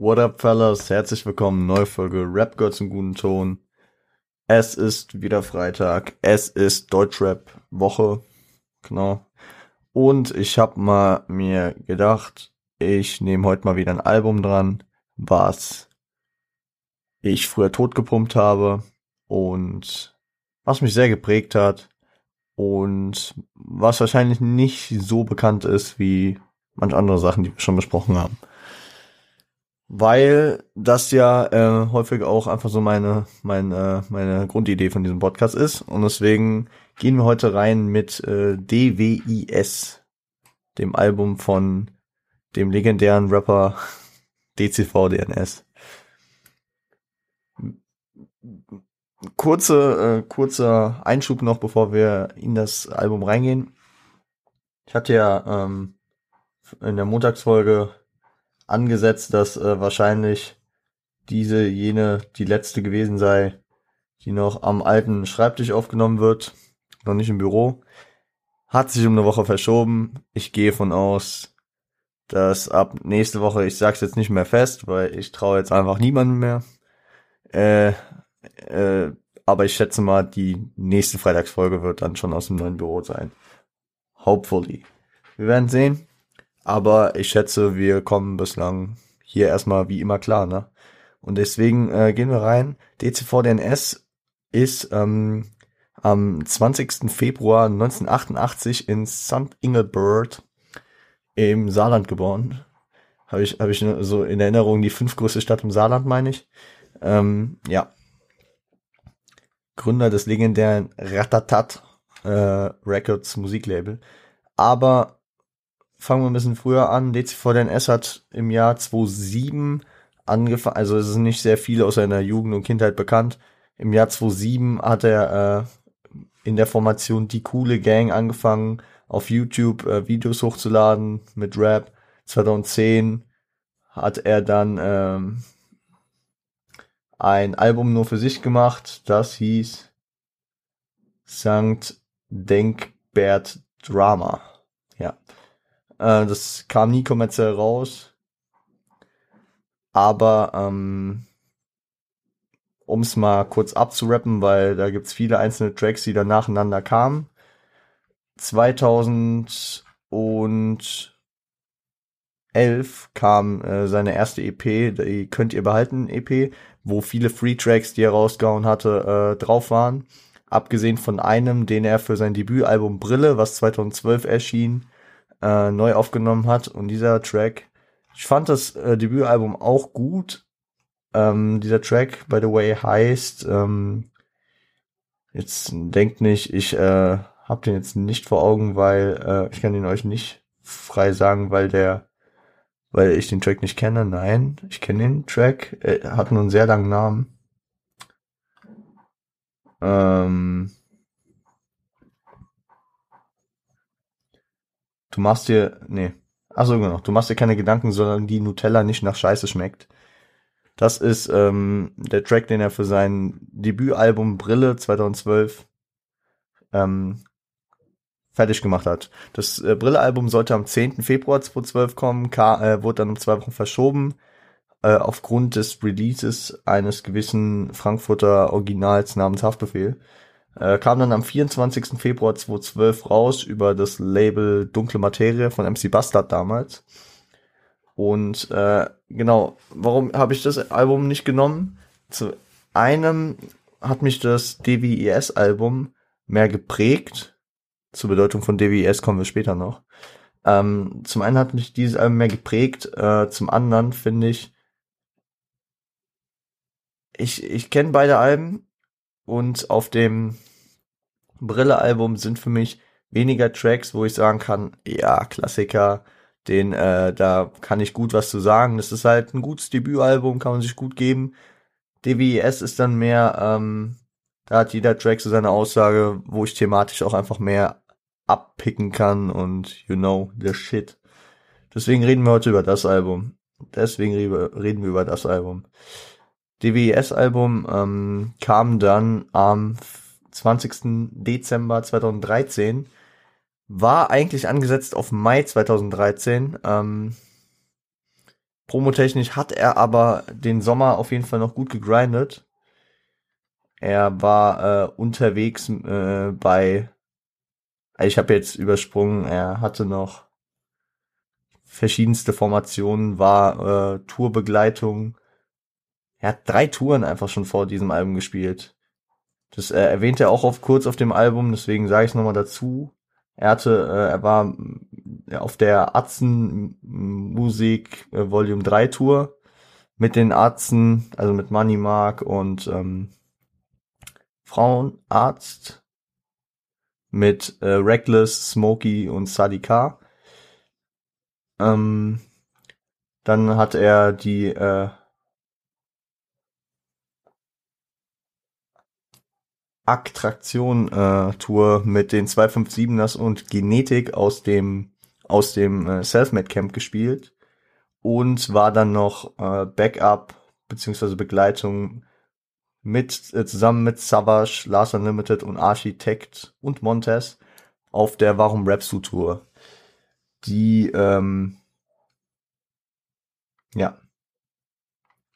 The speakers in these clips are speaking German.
What up, fellas? Herzlich willkommen, neue Folge Rap Girls im guten Ton. Es ist wieder Freitag. Es ist Deutschrap Woche. Genau. Und ich hab mal mir gedacht, ich nehme heute mal wieder ein Album dran, was ich früher totgepumpt habe und was mich sehr geprägt hat und was wahrscheinlich nicht so bekannt ist wie manch andere Sachen, die wir schon besprochen haben. Weil das ja äh, häufig auch einfach so meine, meine, meine Grundidee von diesem Podcast ist. Und deswegen gehen wir heute rein mit äh, DWIS, dem Album von dem legendären Rapper DCV DNS. Kurze, äh, kurzer Einschub noch, bevor wir in das Album reingehen. Ich hatte ja ähm, in der Montagsfolge angesetzt, dass äh, wahrscheinlich diese, jene, die letzte gewesen sei, die noch am alten Schreibtisch aufgenommen wird, noch nicht im Büro. Hat sich um eine Woche verschoben. Ich gehe von aus, dass ab nächste Woche, ich sag's jetzt nicht mehr fest, weil ich traue jetzt einfach niemandem mehr. Äh, äh, aber ich schätze mal, die nächste Freitagsfolge wird dann schon aus dem neuen Büro sein. Hopefully. Wir werden sehen. Aber ich schätze, wir kommen bislang hier erstmal wie immer klar, ne? Und deswegen äh, gehen wir rein. DCVDNS ist ähm, am 20. Februar 1988 in St. Ingelbert im Saarland geboren. Habe ich, hab ich so in Erinnerung die fünftgrößte Stadt im Saarland, meine ich. Ähm, ja. Gründer des legendären Ratatat äh, Records Musiklabel. Aber fangen wir ein bisschen früher an. DCVDNS hat im Jahr 2007 angefangen, also es ist nicht sehr viel aus seiner Jugend und Kindheit bekannt. Im Jahr 2007 hat er äh, in der Formation Die Coole Gang angefangen, auf YouTube äh, Videos hochzuladen mit Rap. 2010 hat er dann ähm, ein Album nur für sich gemacht, das hieß Sankt Denkbert Drama. Äh, das kam nie kommerziell raus. Aber um es mal kurz abzurappen, weil da gibt's viele einzelne Tracks, die dann nacheinander kamen. 2011 kam äh, seine erste EP, die könnt ihr behalten EP, wo viele Free Tracks, die er rausgehauen hatte, äh, drauf waren. Abgesehen von einem, den er für sein Debütalbum Brille, was 2012 erschien, äh, neu aufgenommen hat. Und dieser Track, ich fand das äh, Debütalbum auch gut. Ähm, dieser Track, by the way, heißt, ähm, jetzt denkt nicht, ich äh, hab den jetzt nicht vor Augen, weil äh, ich kann den euch nicht frei sagen, weil der, weil ich den Track nicht kenne. Nein, ich kenne den Track. Er hat nur einen sehr langen Namen. Ähm, Du machst dir, nee. Achso, genau. Du machst dir keine Gedanken, sondern die Nutella nicht nach Scheiße schmeckt. Das ist ähm, der Track, den er für sein Debütalbum Brille 2012 ähm, fertig gemacht hat. Das äh, Brille-Album sollte am 10. Februar 2012 kommen, äh, wurde dann um zwei Wochen verschoben, äh, aufgrund des Releases eines gewissen Frankfurter Originals namens Haftbefehl. Äh, kam dann am 24. Februar 2012 raus über das Label Dunkle Materie von MC Bastard damals. Und äh, genau, warum habe ich das Album nicht genommen? Zu einem hat mich das DWIS-Album mehr geprägt. Zur Bedeutung von DWIS kommen wir später noch. Ähm, zum einen hat mich dieses Album mehr geprägt, äh, zum anderen finde ich, ich, ich kenne beide Alben und auf dem Brille-Album sind für mich weniger Tracks, wo ich sagen kann, ja, Klassiker, den, äh, da kann ich gut was zu sagen. Das ist halt ein gutes Debütalbum, kann man sich gut geben. DWS ist dann mehr, ähm, da hat jeder Track so seine Aussage, wo ich thematisch auch einfach mehr abpicken kann und you know, the shit. Deswegen reden wir heute über das Album. Deswegen reden wir über das Album. DWS-Album ähm, kam dann am 20. Dezember 2013. War eigentlich angesetzt auf Mai 2013. Ähm, Promotechnisch hat er aber den Sommer auf jeden Fall noch gut gegrindet. Er war äh, unterwegs äh, bei, ich habe jetzt übersprungen, er hatte noch verschiedenste Formationen, war äh, Tourbegleitung. Er hat drei Touren einfach schon vor diesem Album gespielt. Das äh, erwähnt er auch auf, kurz auf dem Album, deswegen sage ich es nochmal dazu. Er hatte, äh, er war äh, auf der Atzen Musik äh, Volume 3 Tour mit den Atzen, also mit Money Mark und ähm, Frauenarzt mit äh, Reckless, Smokey und Sadika. Ähm, dann hat er die äh, Attraktion äh, Tour mit den 257ers und Genetik aus dem aus dem äh, Selfmade Camp gespielt und war dann noch äh, Backup beziehungsweise Begleitung mit äh, zusammen mit Savage, Last Unlimited und Architect und Montez auf der Warum Rapsu Tour, die ähm, ja,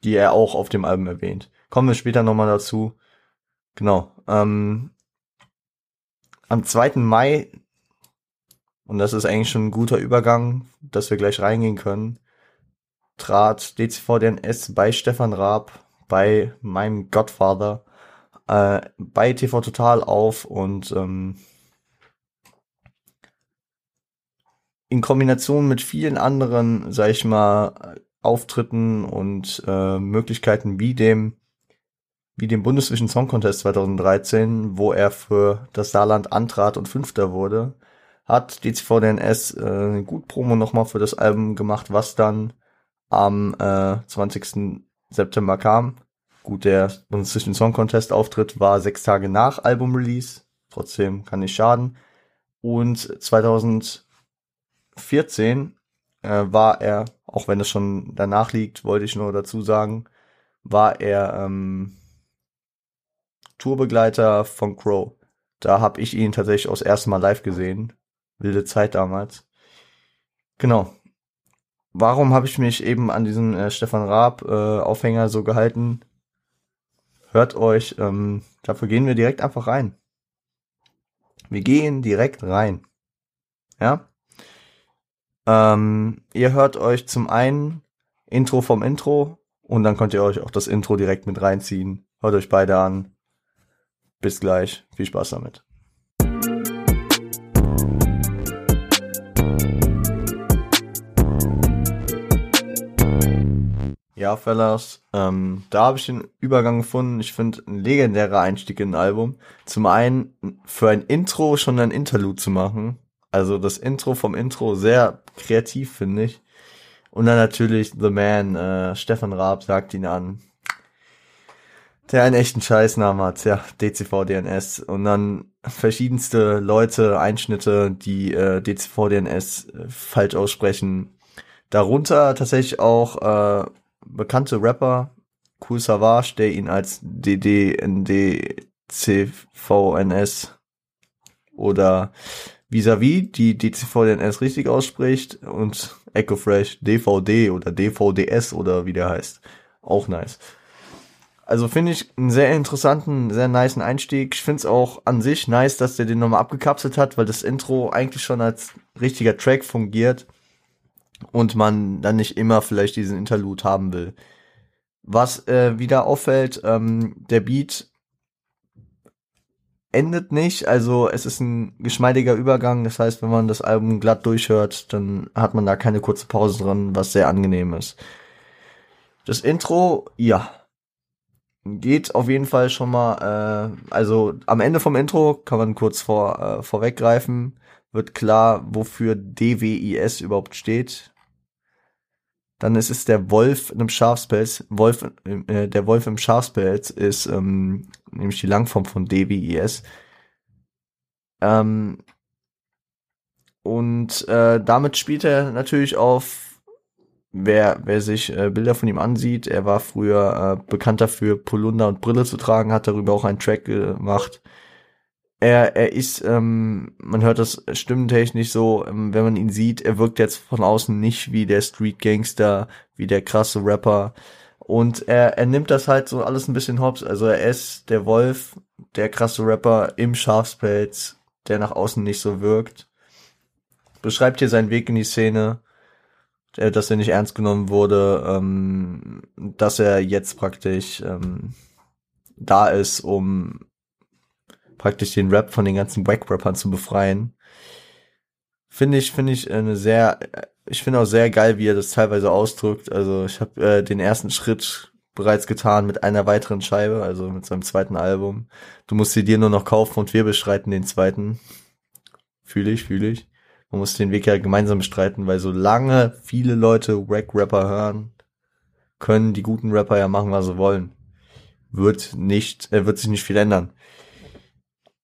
die er auch auf dem Album erwähnt. Kommen wir später nochmal dazu. Genau. Ähm, am 2. Mai, und das ist eigentlich schon ein guter Übergang, dass wir gleich reingehen können, trat DCVDNS bei Stefan Raab, bei meinem Godfather, äh, bei TV Total auf und ähm, in Kombination mit vielen anderen, sag ich mal, Auftritten und äh, Möglichkeiten wie dem wie dem Bundesvision Song Contest 2013, wo er für das Saarland antrat und Fünfter wurde, hat DCVDNS äh, gut Promo nochmal für das Album gemacht, was dann am äh, 20. September kam. Gut, der Bundesvision Song Contest Auftritt war sechs Tage nach Album-Release, trotzdem kann nicht schaden. Und 2014 äh, war er, auch wenn es schon danach liegt, wollte ich nur dazu sagen, war er ähm, Tourbegleiter von Crow. Da habe ich ihn tatsächlich aus ersten Mal live gesehen. Wilde Zeit damals. Genau. Warum habe ich mich eben an diesen äh, Stefan Raab äh, Aufhänger so gehalten? Hört euch, ähm, dafür gehen wir direkt einfach rein. Wir gehen direkt rein. Ja? Ähm, ihr hört euch zum einen Intro vom Intro und dann könnt ihr euch auch das Intro direkt mit reinziehen. Hört euch beide an. Bis gleich. Viel Spaß damit. Ja, Fellas, ähm, da habe ich den Übergang gefunden. Ich finde ein legendärer Einstieg in ein Album. Zum einen für ein Intro schon ein Interlude zu machen. Also das Intro vom Intro sehr kreativ, finde ich. Und dann natürlich The Man, äh, Stefan Raab sagt ihn an der einen echten Scheißnamen hat, ja, DCV DNS und dann verschiedenste Leute, Einschnitte, die äh, DCV DNS äh, falsch aussprechen. Darunter tatsächlich auch äh, bekannte Rapper, Cool Savage, der ihn als DDNDCVNS oder Vis-a-vis, die DCVDNS richtig ausspricht und Echo Fresh DVD oder DVDS oder wie der heißt. Auch nice. Also finde ich einen sehr interessanten, sehr niceen Einstieg. Ich finde es auch an sich nice, dass der den nochmal abgekapselt hat, weil das Intro eigentlich schon als richtiger Track fungiert und man dann nicht immer vielleicht diesen Interlude haben will. Was äh, wieder auffällt, ähm, der Beat endet nicht, also es ist ein geschmeidiger Übergang. Das heißt, wenn man das Album glatt durchhört, dann hat man da keine kurze Pause drin, was sehr angenehm ist. Das Intro, ja, geht auf jeden Fall schon mal, äh, also am Ende vom Intro kann man kurz vor, äh, vorweggreifen, wird klar, wofür DWIS überhaupt steht. Dann ist es der Wolf im Schafspelz. Wolf, äh, der Wolf im Schafspelz ist ähm, nämlich die Langform von DWIS. Ähm, und äh, damit spielt er natürlich auf wer, wer sich äh, Bilder von ihm ansieht, er war früher äh, bekannt dafür, Polunder und Brille zu tragen, hat darüber auch einen Track gemacht. er, er ist, ähm, man hört das stimmtechnisch so, ähm, wenn man ihn sieht, er wirkt jetzt von außen nicht wie der Street Gangster, wie der krasse Rapper. Und er, er nimmt das halt so alles ein bisschen hops. Also er ist der Wolf, der krasse Rapper im Schafspelz, der nach außen nicht so wirkt. Beschreibt hier seinen Weg in die Szene, dass er nicht ernst genommen wurde, ähm, dass er jetzt praktisch ähm, da ist, um praktisch den Rap von den ganzen Wack-Rappern zu befreien. Finde ich, finde ich eine sehr, ich finde auch sehr geil, wie er das teilweise ausdrückt. Also ich habe äh, den ersten Schritt bereits getan mit einer weiteren Scheibe, also mit seinem zweiten Album. Du musst sie dir nur noch kaufen und wir bestreiten den zweiten. Fühle ich, fühle ich. Man muss den Weg ja gemeinsam bestreiten, weil solange viele Leute Wack-Rapper hören, können die guten Rapper ja machen, was sie wollen. Wird nicht, äh, wird sich nicht viel ändern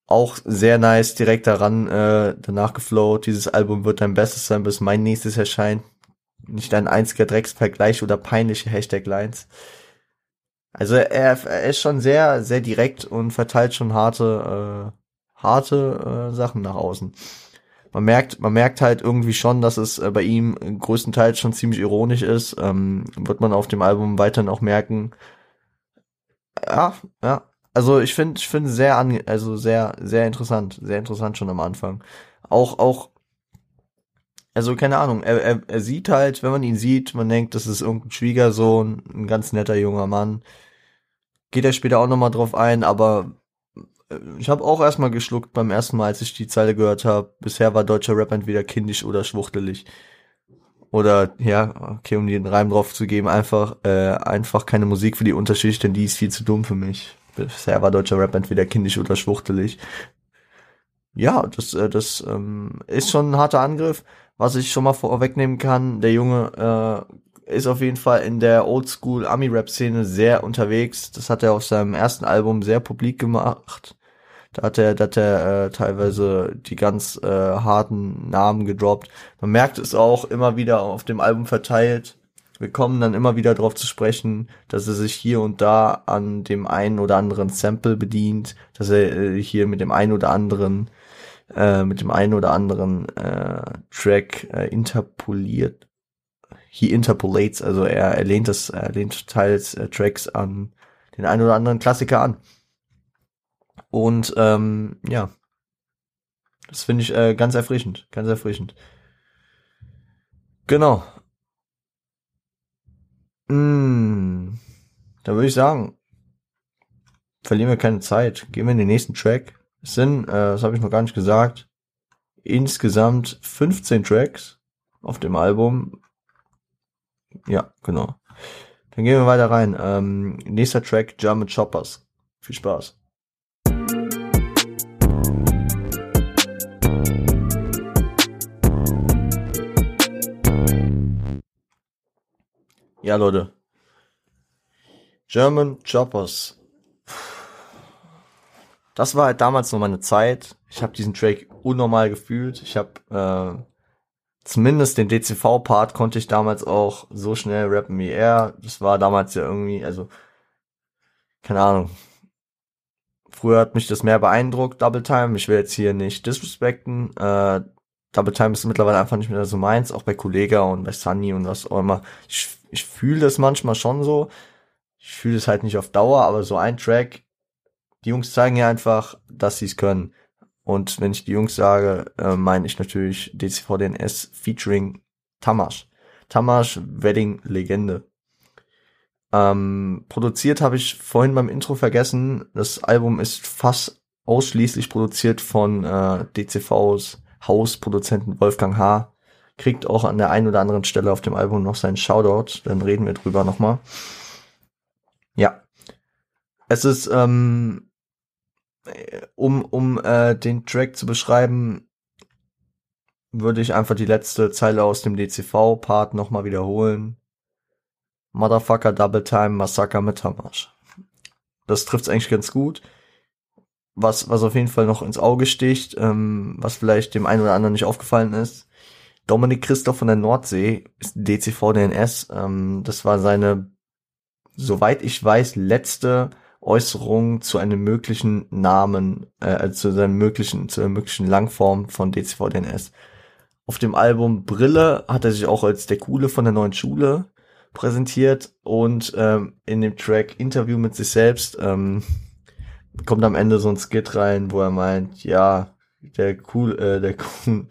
auch sehr nice, direkt daran äh, danach geflowt. Dieses Album wird dein Bestes sein, bis mein nächstes erscheint. Nicht ein einziger Drecksvergleich oder peinliche Hashtag-Lines. Also er, er ist schon sehr, sehr direkt und verteilt schon harte, äh, harte äh, Sachen nach außen. Man merkt, man merkt halt irgendwie schon, dass es äh, bei ihm größtenteils schon ziemlich ironisch ist. Ähm, wird man auf dem Album weiterhin auch merken. Ja, ja, also ich finde, ich finde sehr an, also sehr, sehr interessant, sehr interessant schon am Anfang. Auch, auch, also keine Ahnung, er, er, er sieht halt, wenn man ihn sieht, man denkt, das ist irgendein Schwiegersohn, ein ganz netter junger Mann. Geht er später auch nochmal drauf ein, aber ich habe auch erstmal geschluckt beim ersten Mal, als ich die Zeile gehört habe. Bisher war deutscher Rap entweder kindisch oder schwuchtelig. Oder ja, okay, um den Reim drauf zu geben, einfach äh, einfach keine Musik für die Unterschicht, denn die ist viel zu dumm für mich. Bisher war deutscher Rap entweder kindisch oder schwuchtelig. Ja, das, äh, das ähm, ist schon ein harter Angriff. Was ich schon mal vorwegnehmen kann, der Junge äh, ist auf jeden Fall in der Oldschool Ami-Rap-Szene sehr unterwegs. Das hat er auf seinem ersten Album sehr publik gemacht. Da hat er, da hat er äh, teilweise die ganz äh, harten Namen gedroppt. Man merkt es auch immer wieder auf dem Album verteilt wir kommen dann immer wieder darauf zu sprechen, dass er sich hier und da an dem einen oder anderen Sample bedient, dass er äh, hier mit dem einen oder anderen äh, mit dem einen oder anderen äh, Track äh, interpoliert. He interpolates, also er, er lehnt das, er lehnt teils äh, Tracks an den einen oder anderen Klassiker an. Und ähm, ja, das finde ich äh, ganz erfrischend, ganz erfrischend. Genau. Mm, da würde ich sagen, verlieren wir keine Zeit. Gehen wir in den nächsten Track. Es sind, äh, das habe ich noch gar nicht gesagt, insgesamt 15 Tracks auf dem Album. Ja, genau. Dann gehen wir weiter rein. Ähm, nächster Track, German Choppers. Viel Spaß. Ja, Leute. German Choppers. Das war halt damals noch meine Zeit. Ich habe diesen Track unnormal gefühlt. Ich habe äh, zumindest den DCV-Part konnte ich damals auch so schnell rappen wie er. Das war damals ja irgendwie, also keine Ahnung. Früher hat mich das mehr beeindruckt, Double Time. Ich will jetzt hier nicht disrespekten. Äh, Double Time ist mittlerweile einfach nicht mehr so meins, auch bei Kollega und bei Sunny und was auch immer. Ich ich fühle das manchmal schon so. Ich fühle es halt nicht auf Dauer, aber so ein Track, die Jungs zeigen ja einfach, dass sie es können. Und wenn ich die Jungs sage, äh, meine ich natürlich DCVDNS featuring Tamash. Tamash, Wedding Legende. Ähm, produziert habe ich vorhin beim Intro vergessen. Das Album ist fast ausschließlich produziert von äh, DCVs Hausproduzenten Wolfgang H kriegt auch an der einen oder anderen Stelle auf dem Album noch seinen Shoutout. Dann reden wir drüber nochmal. Ja. Es ist, ähm, um, um äh, den Track zu beschreiben, würde ich einfach die letzte Zeile aus dem DCV-Part nochmal wiederholen. Motherfucker Double Time Massaker mit Tamasch. Das trifft's eigentlich ganz gut. Was, was auf jeden Fall noch ins Auge sticht, ähm, was vielleicht dem einen oder anderen nicht aufgefallen ist, Dominik Christoph von der Nordsee ist DCV DNS. Ähm, das war seine, soweit ich weiß, letzte Äußerungen zu einem möglichen Namen, äh, zu seinem möglichen, zu einer möglichen Langform von DCVDNS. Auf dem Album Brille hat er sich auch als der Coole von der neuen Schule präsentiert und ähm, in dem Track Interview mit sich selbst ähm, kommt am Ende so ein Skit rein, wo er meint, ja, der cool, äh, der cool,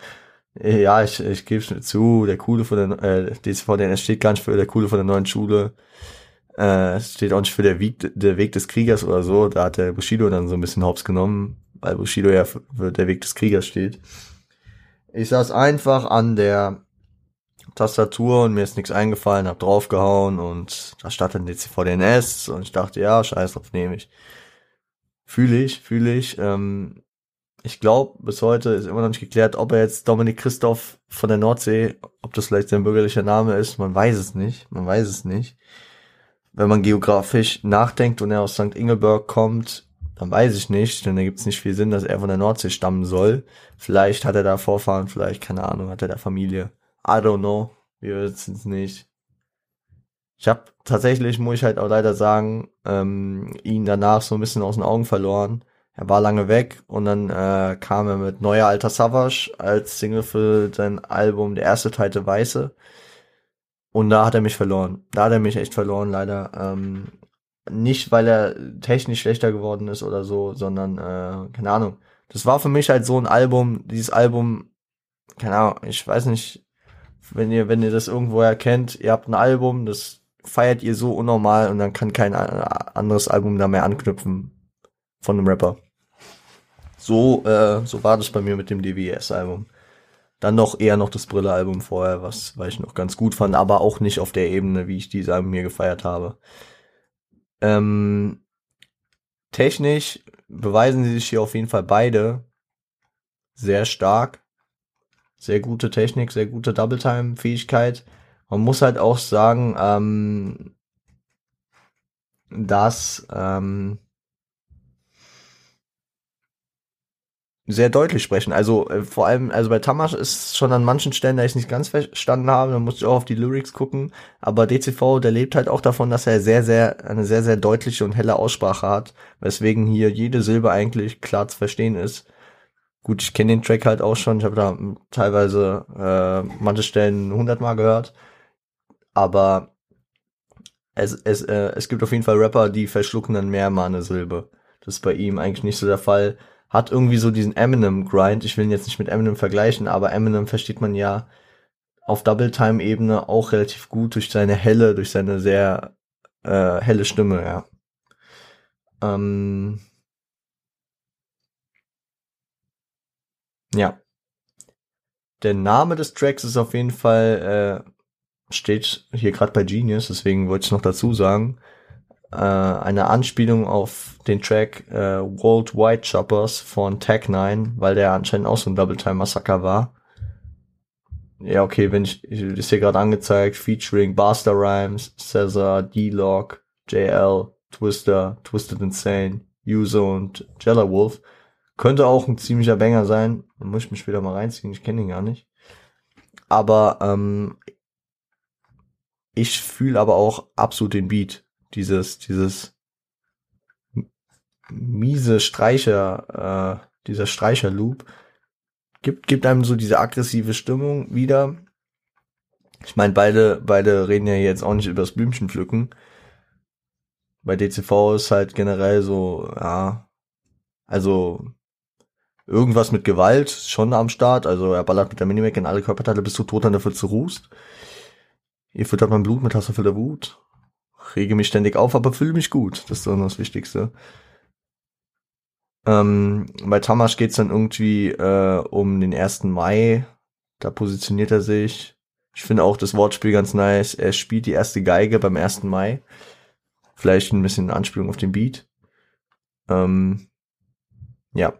äh, ja, ich, ich gebe es zu, der coole von der äh, DCVDNS steht gar nicht für der coole von der neuen Schule. Äh, steht auch nicht für der Weg, der Weg des Kriegers oder so. Da hat der Bushido dann so ein bisschen Hops genommen, weil Bushido ja für, für der Weg des Kriegers steht. Ich saß einfach an der Tastatur und mir ist nichts eingefallen, hab draufgehauen und da stand dann DCVDNS und ich dachte, ja, scheiß drauf, nehme ich. Fühle ich, fühle ich. Ähm, ich glaube, bis heute ist immer noch nicht geklärt, ob er jetzt Dominik Christoph von der Nordsee, ob das vielleicht sein bürgerlicher Name ist, man weiß es nicht, man weiß es nicht. Wenn man geografisch nachdenkt und er aus St. Ingelberg kommt, dann weiß ich nicht, denn da gibt es nicht viel Sinn, dass er von der Nordsee stammen soll. Vielleicht hat er da Vorfahren, vielleicht, keine Ahnung, hat er da Familie. I don't know. Wir wissen es nicht. Ich habe tatsächlich, muss ich halt auch leider sagen, ähm, ihn danach so ein bisschen aus den Augen verloren. Er war lange weg und dann äh, kam er mit Neuer Alter Savage als Single für sein Album Der erste Teil Weiße. Und da hat er mich verloren. Da hat er mich echt verloren, leider. Ähm, nicht, weil er technisch schlechter geworden ist oder so, sondern, äh, keine Ahnung. Das war für mich halt so ein Album, dieses Album, keine Ahnung, ich weiß nicht, wenn ihr, wenn ihr das irgendwo erkennt, ihr habt ein Album, das feiert ihr so unnormal und dann kann kein anderes Album da mehr anknüpfen von einem Rapper. So, äh, so war das bei mir mit dem DWS-Album. Dann noch eher noch das Brille-Album vorher, was, weil ich noch ganz gut fand, aber auch nicht auf der Ebene, wie ich diese Album mir gefeiert habe. Ähm, technisch beweisen sie sich hier auf jeden Fall beide sehr stark. Sehr gute Technik, sehr gute Double-Time-Fähigkeit. Man muss halt auch sagen, ähm, dass ähm, sehr deutlich sprechen. Also äh, vor allem, also bei Tamasch ist schon an manchen Stellen, da ich es nicht ganz verstanden habe, da musste ich auch auf die Lyrics gucken. Aber DCV, der lebt halt auch davon, dass er sehr, sehr, eine sehr, sehr deutliche und helle Aussprache hat, weswegen hier jede Silbe eigentlich klar zu verstehen ist. Gut, ich kenne den Track halt auch schon, ich habe da teilweise äh, manche Stellen hundertmal gehört. Aber es, es, äh, es gibt auf jeden Fall Rapper, die verschlucken dann mehr mal eine Silbe. Das ist bei ihm eigentlich nicht so der Fall hat irgendwie so diesen Eminem-Grind. Ich will ihn jetzt nicht mit Eminem vergleichen, aber Eminem versteht man ja auf Double-Time-Ebene auch relativ gut durch seine helle, durch seine sehr äh, helle Stimme, ja. Ähm, ja. Der Name des Tracks ist auf jeden Fall, äh, steht hier gerade bei Genius, deswegen wollte ich noch dazu sagen äh, eine Anspielung auf den Track äh, Worldwide Choppers von Tag 9, weil der anscheinend auch so ein Double Time Massaker war. Ja, okay, wenn ich, ist hier gerade angezeigt, featuring Buster Rhymes, Cesar, D-Log, JL, Twister, Twisted Insane, Yuzo und Jella Wolf. Könnte auch ein ziemlicher Banger sein. Da muss ich mich wieder mal reinziehen, ich kenne ihn gar nicht. Aber ähm, ich fühle aber auch absolut den Beat dieses, dieses miese Streicher, äh, dieser Streicher-Loop, gibt, gibt einem so diese aggressive Stimmung wieder. Ich meine, beide, beide reden ja jetzt auch nicht übers Blümchen pflücken. Bei DCV ist halt generell so, ja, also irgendwas mit Gewalt schon am Start. Also er ballert mit der Minimac in alle Körperteile bis du tot an der Pfütze ruhst. Ihr füttert mein Blut mit Hasserfüller Wut rege mich ständig auf, aber fühle mich gut. Das ist dann das Wichtigste. Ähm, bei Tamasch geht's dann irgendwie äh, um den 1. Mai. Da positioniert er sich. Ich finde auch das Wortspiel ganz nice. Er spielt die erste Geige beim 1. Mai. Vielleicht ein bisschen Anspielung auf den Beat. Ähm, ja.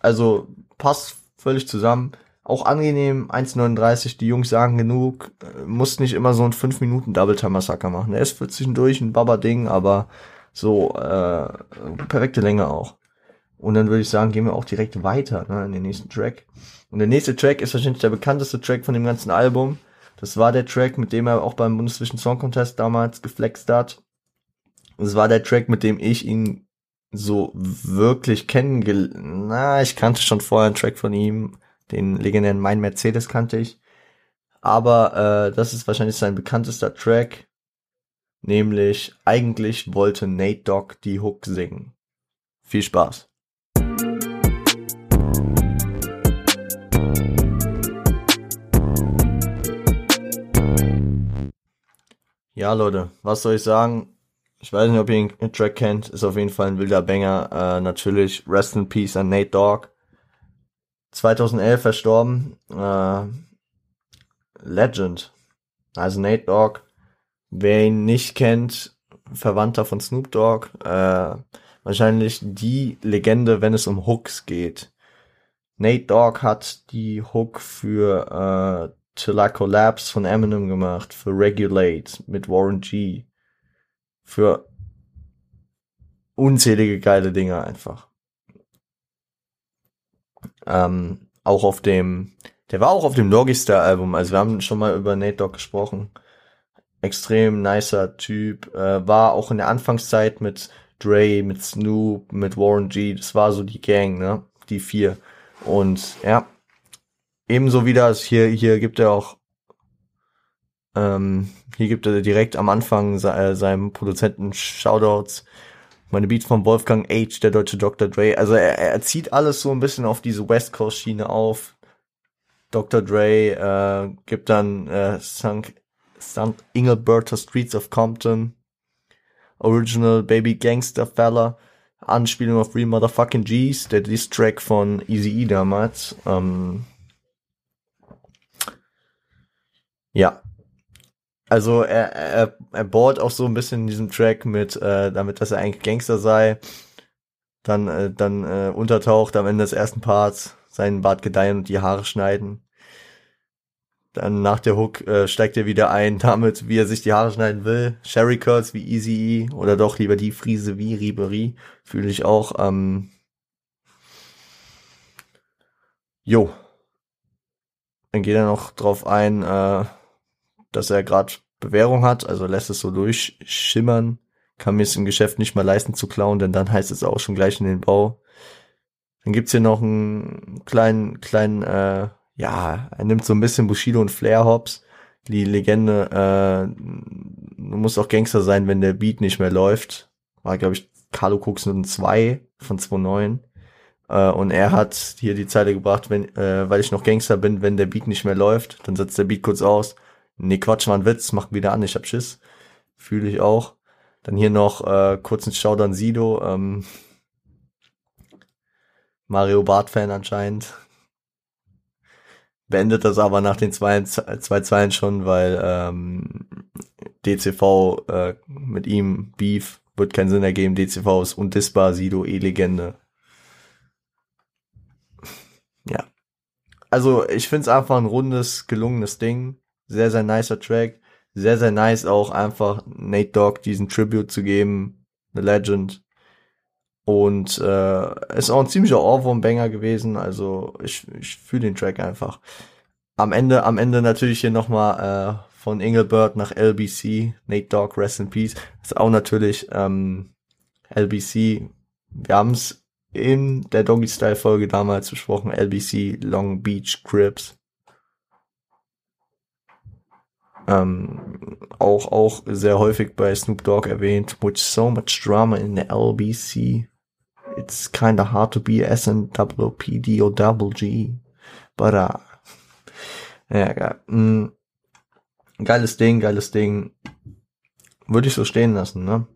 Also passt völlig zusammen auch angenehm, 1,39, die Jungs sagen genug, äh, muss nicht immer so ein 5 Minuten Double Time Massaker machen. Er ist zwischendurch ein Baba-Ding, aber so äh, perfekte Länge auch. Und dann würde ich sagen, gehen wir auch direkt weiter ne, in den nächsten Track. Und der nächste Track ist wahrscheinlich der bekannteste Track von dem ganzen Album. Das war der Track, mit dem er auch beim Bundeswischen Song Contest damals geflext hat. Es war der Track, mit dem ich ihn so wirklich kennengelernt. Na, ich kannte schon vorher einen Track von ihm, den legendären Mein Mercedes kannte ich. Aber äh, das ist wahrscheinlich sein bekanntester Track. Nämlich, eigentlich wollte Nate Dogg die Hook singen. Viel Spaß. Ja, Leute, was soll ich sagen? Ich weiß nicht, ob ihr den Track kennt. Ist auf jeden Fall ein wilder Banger. Äh, natürlich Rest in Peace an Nate Dogg. 2011 verstorben. Äh, Legend. Also Nate Dogg. Wer ihn nicht kennt, Verwandter von Snoop Dogg. Äh, wahrscheinlich die Legende, wenn es um Hooks geht. Nate Dogg hat die Hook für äh, Till I Collapse von Eminem gemacht, für Regulate mit Warren G für unzählige geile Dinge einfach. Ähm, auch auf dem, der war auch auf dem Doggy Star Album, also wir haben schon mal über Nate Dogg gesprochen. Extrem nicer Typ, äh, war auch in der Anfangszeit mit Dre, mit Snoop, mit Warren G, das war so die Gang, ne, die vier. Und ja, ebenso wie das hier, hier gibt er auch ähm, hier gibt er direkt am Anfang se äh, seinem Produzenten Shoutouts. Meine Beats von Wolfgang H., der deutsche Dr. Dre. Also er, er zieht alles so ein bisschen auf diese West Coast Schiene auf. Dr. Dre äh, gibt dann äh, St. St. Streets of Compton. Original Baby Gangster Fella. Anspielung auf Real Motherfucking G's, der Diss-Track von Easy E damals. Ähm, ja, also er, er, er bohrt auch so ein bisschen in diesem Track mit, äh, damit, dass er eigentlich Gangster sei. Dann, äh, dann äh, untertaucht am Ende des ersten Parts, seinen Bart gedeihen und die Haare schneiden. Dann nach der Hook äh, steigt er wieder ein, damit, wie er sich die Haare schneiden will. Sherry Curls wie Easy E oder doch lieber die Friese wie Ribery. Fühle ich auch. Ähm jo. Dann geht er noch drauf ein, äh, dass er gerade Bewährung hat, also lässt es so durchschimmern, kann mir es im Geschäft nicht mal leisten zu klauen, denn dann heißt es auch schon gleich in den Bau. Dann gibt's hier noch einen kleinen, kleinen, äh, ja, er nimmt so ein bisschen Bushido und Flair Hops. Die Legende, äh, du musst auch Gangster sein, wenn der Beat nicht mehr läuft. War, glaube ich, Carlo Cooks nur ein 2 von 2.9. Äh, und er hat hier die Zeile gebracht, wenn, äh, weil ich noch Gangster bin, wenn der Beat nicht mehr läuft, dann setzt der Beat kurz aus Nee, Quatsch, war ein Witz, macht wieder an, ich hab Schiss. Fühle ich auch. Dann hier noch äh, kurz ein Shoudown Sido. Ähm, Mario Bart-Fan anscheinend. Beendet das aber nach den zwei, zwei Zeilen schon, weil ähm, DCV äh, mit ihm Beef wird keinen Sinn ergeben. DCV ist undisbar, Sido E-Legende. Ja. Also ich find's einfach ein rundes, gelungenes Ding. Sehr, sehr nicer Track. Sehr, sehr nice auch einfach Nate Dogg diesen Tribute zu geben. The Legend. Und äh, ist auch ein ziemlicher Ohrwurm-Banger gewesen. Also ich, ich fühle den Track einfach. Am Ende, am Ende natürlich hier nochmal äh, von Engelbert nach LBC, Nate Dogg, Rest in Peace. Ist auch natürlich ähm, LBC. Wir haben es in der Doggy Style Folge damals besprochen. LBC, Long Beach Crips. Ähm, auch, auch sehr häufig bei Snoop Dogg erwähnt, with so much drama in the LBC. It's kinda hard to be SNWPD or Double G. But, uh, ja, geil. Mm, geiles Ding, geiles Ding. Würde ich so stehen lassen, ne?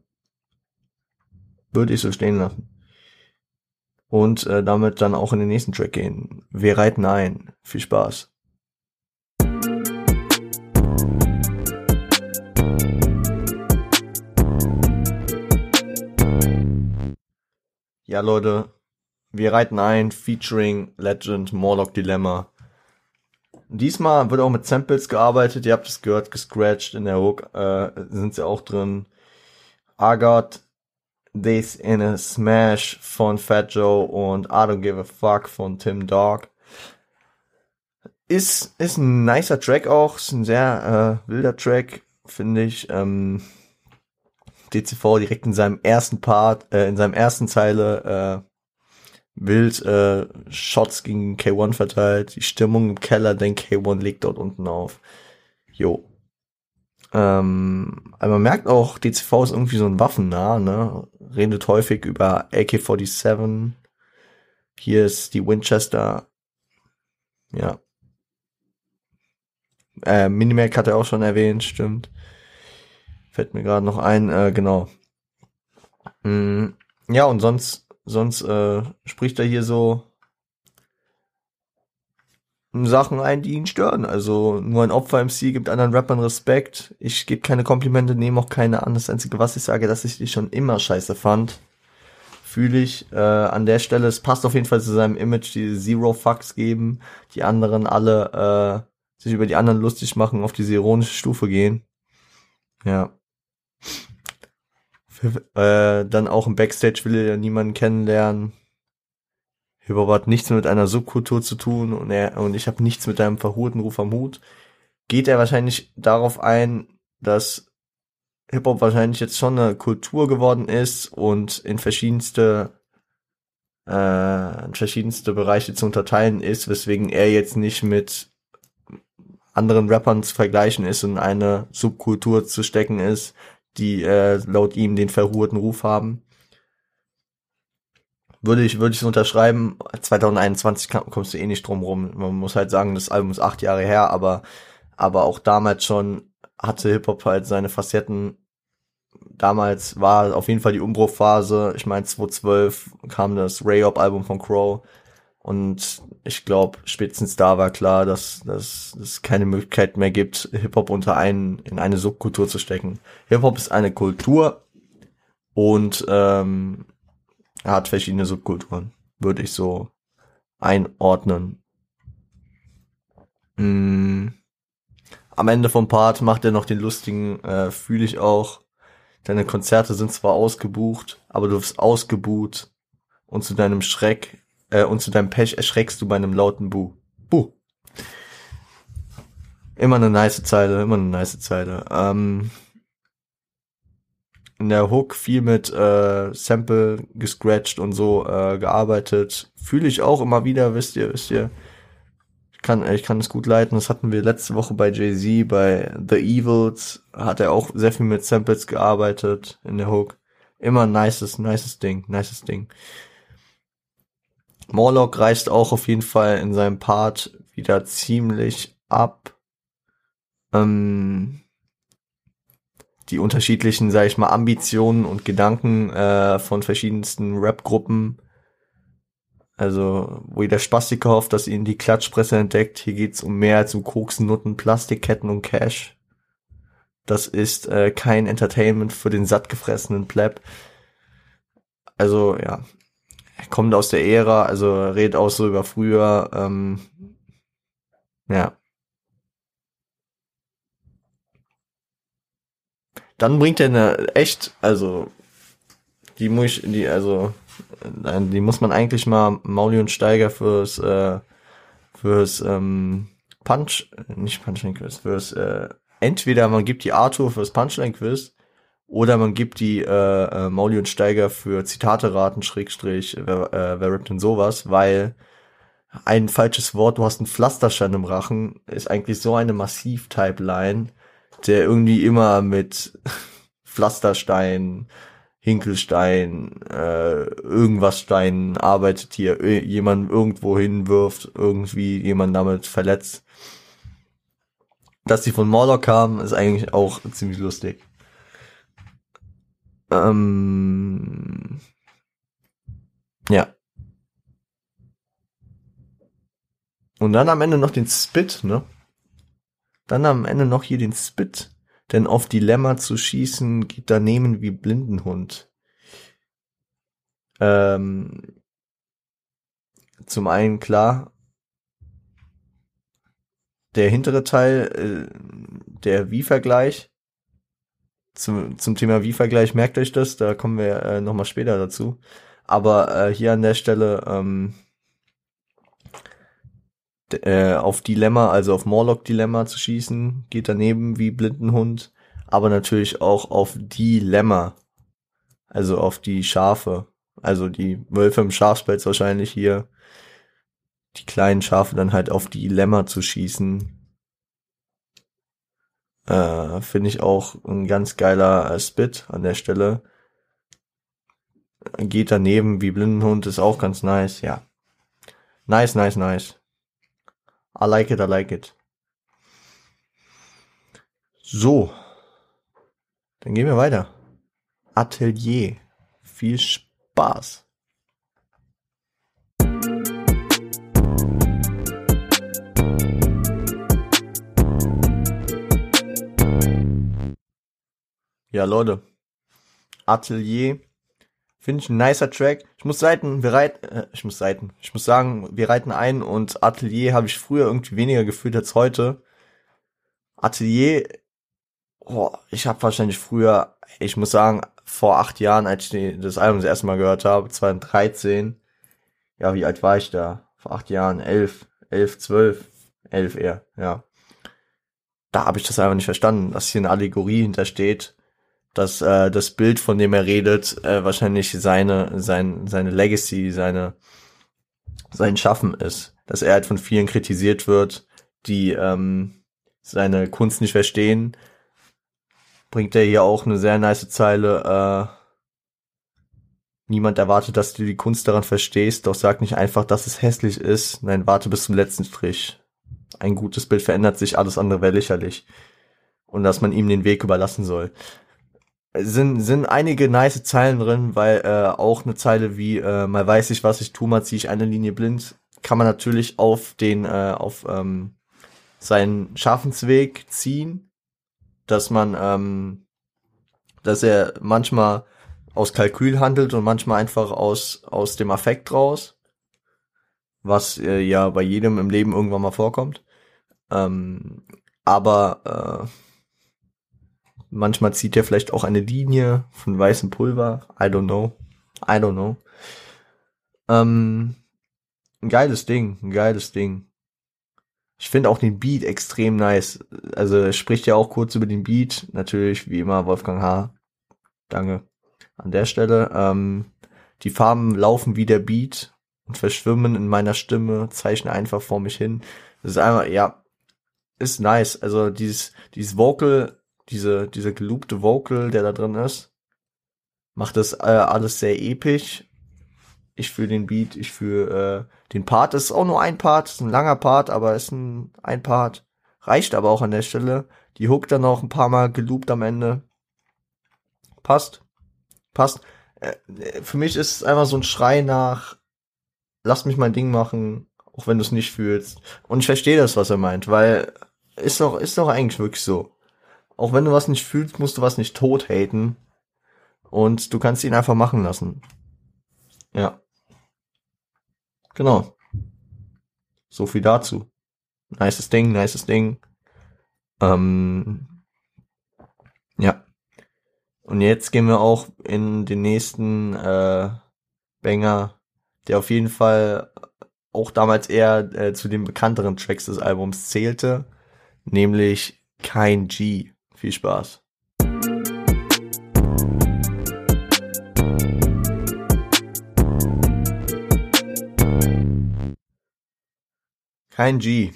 Würde ich so stehen lassen. Und äh, damit dann auch in den nächsten Track gehen. Wir reiten ein. Viel Spaß. Ja, Leute, wir reiten ein, featuring Legend, Morlock Dilemma. Diesmal wird auch mit Samples gearbeitet, ihr habt es gehört, gescratcht in der Hook, äh, sind sie auch drin. I got this in a Smash von Fat Joe und I don't give a fuck von Tim Dog. Ist, ist ein nicer Track auch, ist ein sehr äh, wilder Track, finde ich. Ähm, DCV direkt in seinem ersten Part, äh, in seinem ersten Zeile, äh, wild äh, Shots gegen K1 verteilt, die Stimmung im Keller, denn K1 legt dort unten auf. Jo. Ähm, aber man merkt auch, DCV ist irgendwie so ein Waffennah, ne? Redet häufig über AK-47. Hier ist die Winchester. Ja. Äh, Minimac hat er auch schon erwähnt, stimmt. Fällt mir gerade noch ein, äh, genau. Mm, ja, und sonst, sonst äh, spricht er hier so Sachen ein, die ihn stören. Also nur ein Opfer-MC gibt anderen Rappern Respekt. Ich gebe keine Komplimente, nehme auch keine an. Das Einzige, was ich sage, dass ich die schon immer scheiße fand. Fühle ich äh, an der Stelle. Es passt auf jeden Fall zu seinem Image, die Zero Fucks geben, die anderen alle äh, sich über die anderen lustig machen, auf diese ironische Stufe gehen. Ja. Äh, dann auch im Backstage will er ja niemanden kennenlernen. Hip-Hop hat nichts mit einer Subkultur zu tun und er und ich habe nichts mit deinem verhurten Ruf am Hut. Geht er wahrscheinlich darauf ein, dass Hip-Hop wahrscheinlich jetzt schon eine Kultur geworden ist und in verschiedenste äh, in verschiedenste Bereiche zu unterteilen ist, weswegen er jetzt nicht mit anderen Rappern zu vergleichen ist und eine Subkultur zu stecken ist, die äh, laut ihm den verhurten Ruf haben würde ich, würde ich so unterschreiben. 2021 kommst du eh nicht drum rum. Man muss halt sagen, das Album ist acht Jahre her, aber, aber auch damals schon hatte Hip-Hop halt seine Facetten. Damals war auf jeden Fall die Umbruchphase. Ich meine, 2012 kam das Ray-Up-Album von Crow. Und ich glaube, spätestens da war klar, dass, dass es keine Möglichkeit mehr gibt, Hip-Hop unter einen, in eine Subkultur zu stecken. Hip-Hop ist eine Kultur und ähm, hat verschiedene Subkulturen, würde ich so einordnen. Mm. Am Ende vom Part macht er noch den lustigen, äh, fühle ich auch. Deine Konzerte sind zwar ausgebucht, aber du wirst ausgebuht und zu deinem Schreck äh, und zu deinem Pech erschreckst du bei einem lauten Bu. Bu. Immer eine nice Zeile, immer eine nice Zeile. Ähm, in der Hook viel mit äh, Sample gescratcht und so äh, gearbeitet. Fühle ich auch immer wieder, wisst ihr, wisst ihr. Ich kann, ich kann es gut leiten. Das hatten wir letzte Woche bei Jay-Z, bei The Evils, hat er auch sehr viel mit Samples gearbeitet in der Hook. Immer nices, nices Ding, nices Ding. Morlock reißt auch auf jeden Fall in seinem Part wieder ziemlich ab. Ähm, die unterschiedlichen, sag ich mal, Ambitionen und Gedanken äh, von verschiedensten Rap-Gruppen. Also, wo jeder Spastiker hofft, dass ihn die Klatschpresse entdeckt. Hier geht's um mehr als um Koksen, Nutten, Plastikketten und Cash. Das ist äh, kein Entertainment für den sattgefressenen Pleb. Also, ja. Kommt aus der Ära, also redet auch so über früher. Ähm, ja. Dann bringt er eine echt, also die muss ich, die, also die muss man eigentlich mal Mauli und Steiger fürs äh, fürs ähm, Punch, nicht Punchline Quiz, fürs äh, entweder man gibt die Arthur fürs Punchline Quiz oder man gibt die äh, äh, Mauli und Steiger für Zitate raten, Schrägstrich, wer, äh, wer rappt denn sowas, weil ein falsches Wort, du hast einen Pflasterstein im Rachen, ist eigentlich so eine Massiv-Type-Line, der irgendwie immer mit Pflasterstein, Hinkelstein, äh, irgendwas Stein arbeitet hier, jemand irgendwo hinwirft, irgendwie jemand damit verletzt. Dass die von Morlock kamen, ist eigentlich auch ziemlich lustig. Ähm, ja. Und dann am Ende noch den Spit, ne? Dann am Ende noch hier den Spit. Denn auf Dilemma zu schießen geht daneben wie Blindenhund. Ähm, zum einen klar, der hintere Teil, äh, der Wie-Vergleich, zum, zum Thema Wie-Vergleich, merkt euch das, da kommen wir äh, nochmal später dazu. Aber äh, hier an der Stelle ähm, äh, auf Dilemma, also auf Morlock-Dilemma zu schießen, geht daneben wie Blindenhund, aber natürlich auch auf Dilemma Also auf die Schafe. Also die Wölfe im Schafspelz wahrscheinlich hier. Die kleinen Schafe dann halt auf die Lämmer zu schießen. Äh, Finde ich auch ein ganz geiler äh, Spit an der Stelle. Geht daneben wie Blindenhund, ist auch ganz nice, ja. Nice, nice, nice. I like it, I like it. So. Dann gehen wir weiter. Atelier. Viel Spaß. Ja, Leute. Atelier. Finde ich ein nicer Track. Ich muss Seiten, wir reiten, äh, ich muss Seiten, ich muss sagen, wir reiten ein und Atelier habe ich früher irgendwie weniger gefühlt als heute. Atelier oh, ich habe wahrscheinlich früher, ich muss sagen, vor acht Jahren, als ich das Album das erste Mal gehört habe, 2013, ja, wie alt war ich da? Vor acht Jahren, elf, elf, zwölf, elf eher, ja. Da habe ich das einfach nicht verstanden, dass hier eine Allegorie hintersteht, dass äh, das Bild, von dem er redet, äh, wahrscheinlich seine, sein, seine Legacy, seine, sein Schaffen ist. Dass er halt von vielen kritisiert wird, die ähm, seine Kunst nicht verstehen, bringt er hier auch eine sehr nice Zeile. Äh, niemand erwartet, dass du die Kunst daran verstehst, doch sag nicht einfach, dass es hässlich ist. Nein, warte bis zum letzten Strich. Ein gutes Bild verändert sich, alles andere wäre lächerlich. Und dass man ihm den Weg überlassen soll. Sind, sind einige nice Zeilen drin, weil äh, auch eine Zeile wie äh, mal weiß ich, was ich tue, mal ziehe ich eine Linie blind, kann man natürlich auf den, äh, auf ähm, seinen Schaffensweg ziehen dass man, ähm, dass er manchmal aus Kalkül handelt und manchmal einfach aus, aus dem Affekt raus, was äh, ja bei jedem im Leben irgendwann mal vorkommt. Ähm, aber äh, manchmal zieht er vielleicht auch eine Linie von weißem Pulver. I don't know. I don't know. Ähm, ein geiles Ding, ein geiles Ding. Ich finde auch den Beat extrem nice. Also er spricht ja auch kurz über den Beat. Natürlich, wie immer, Wolfgang H. Danke. An der Stelle. Ähm, die Farben laufen wie der Beat und verschwimmen in meiner Stimme, zeichnen einfach vor mich hin. Das ist einfach, ja, ist nice. Also dieses, dieses Vocal, diese, diese geloopte Vocal, der da drin ist, macht das äh, alles sehr episch ich fühle den Beat, ich fühle äh, den Part. Das ist auch nur ein Part, ist ein langer Part, aber ist ein, ein Part. Reicht aber auch an der Stelle. Die Hook dann auch ein paar Mal geloopt am Ende. Passt. Passt. Äh, für mich ist es einfach so ein Schrei nach, lass mich mein Ding machen, auch wenn du es nicht fühlst. Und ich verstehe das, was er meint, weil ist doch, ist doch eigentlich wirklich so. Auch wenn du was nicht fühlst, musst du was nicht tot haten. Und du kannst ihn einfach machen lassen. Ja. Genau. So viel dazu. Nices Ding, nices Ding. Ähm, ja. Und jetzt gehen wir auch in den nächsten äh, Banger, der auf jeden Fall auch damals eher äh, zu den bekannteren Tracks des Albums zählte, nämlich Kein G. Viel Spaß. Kein G.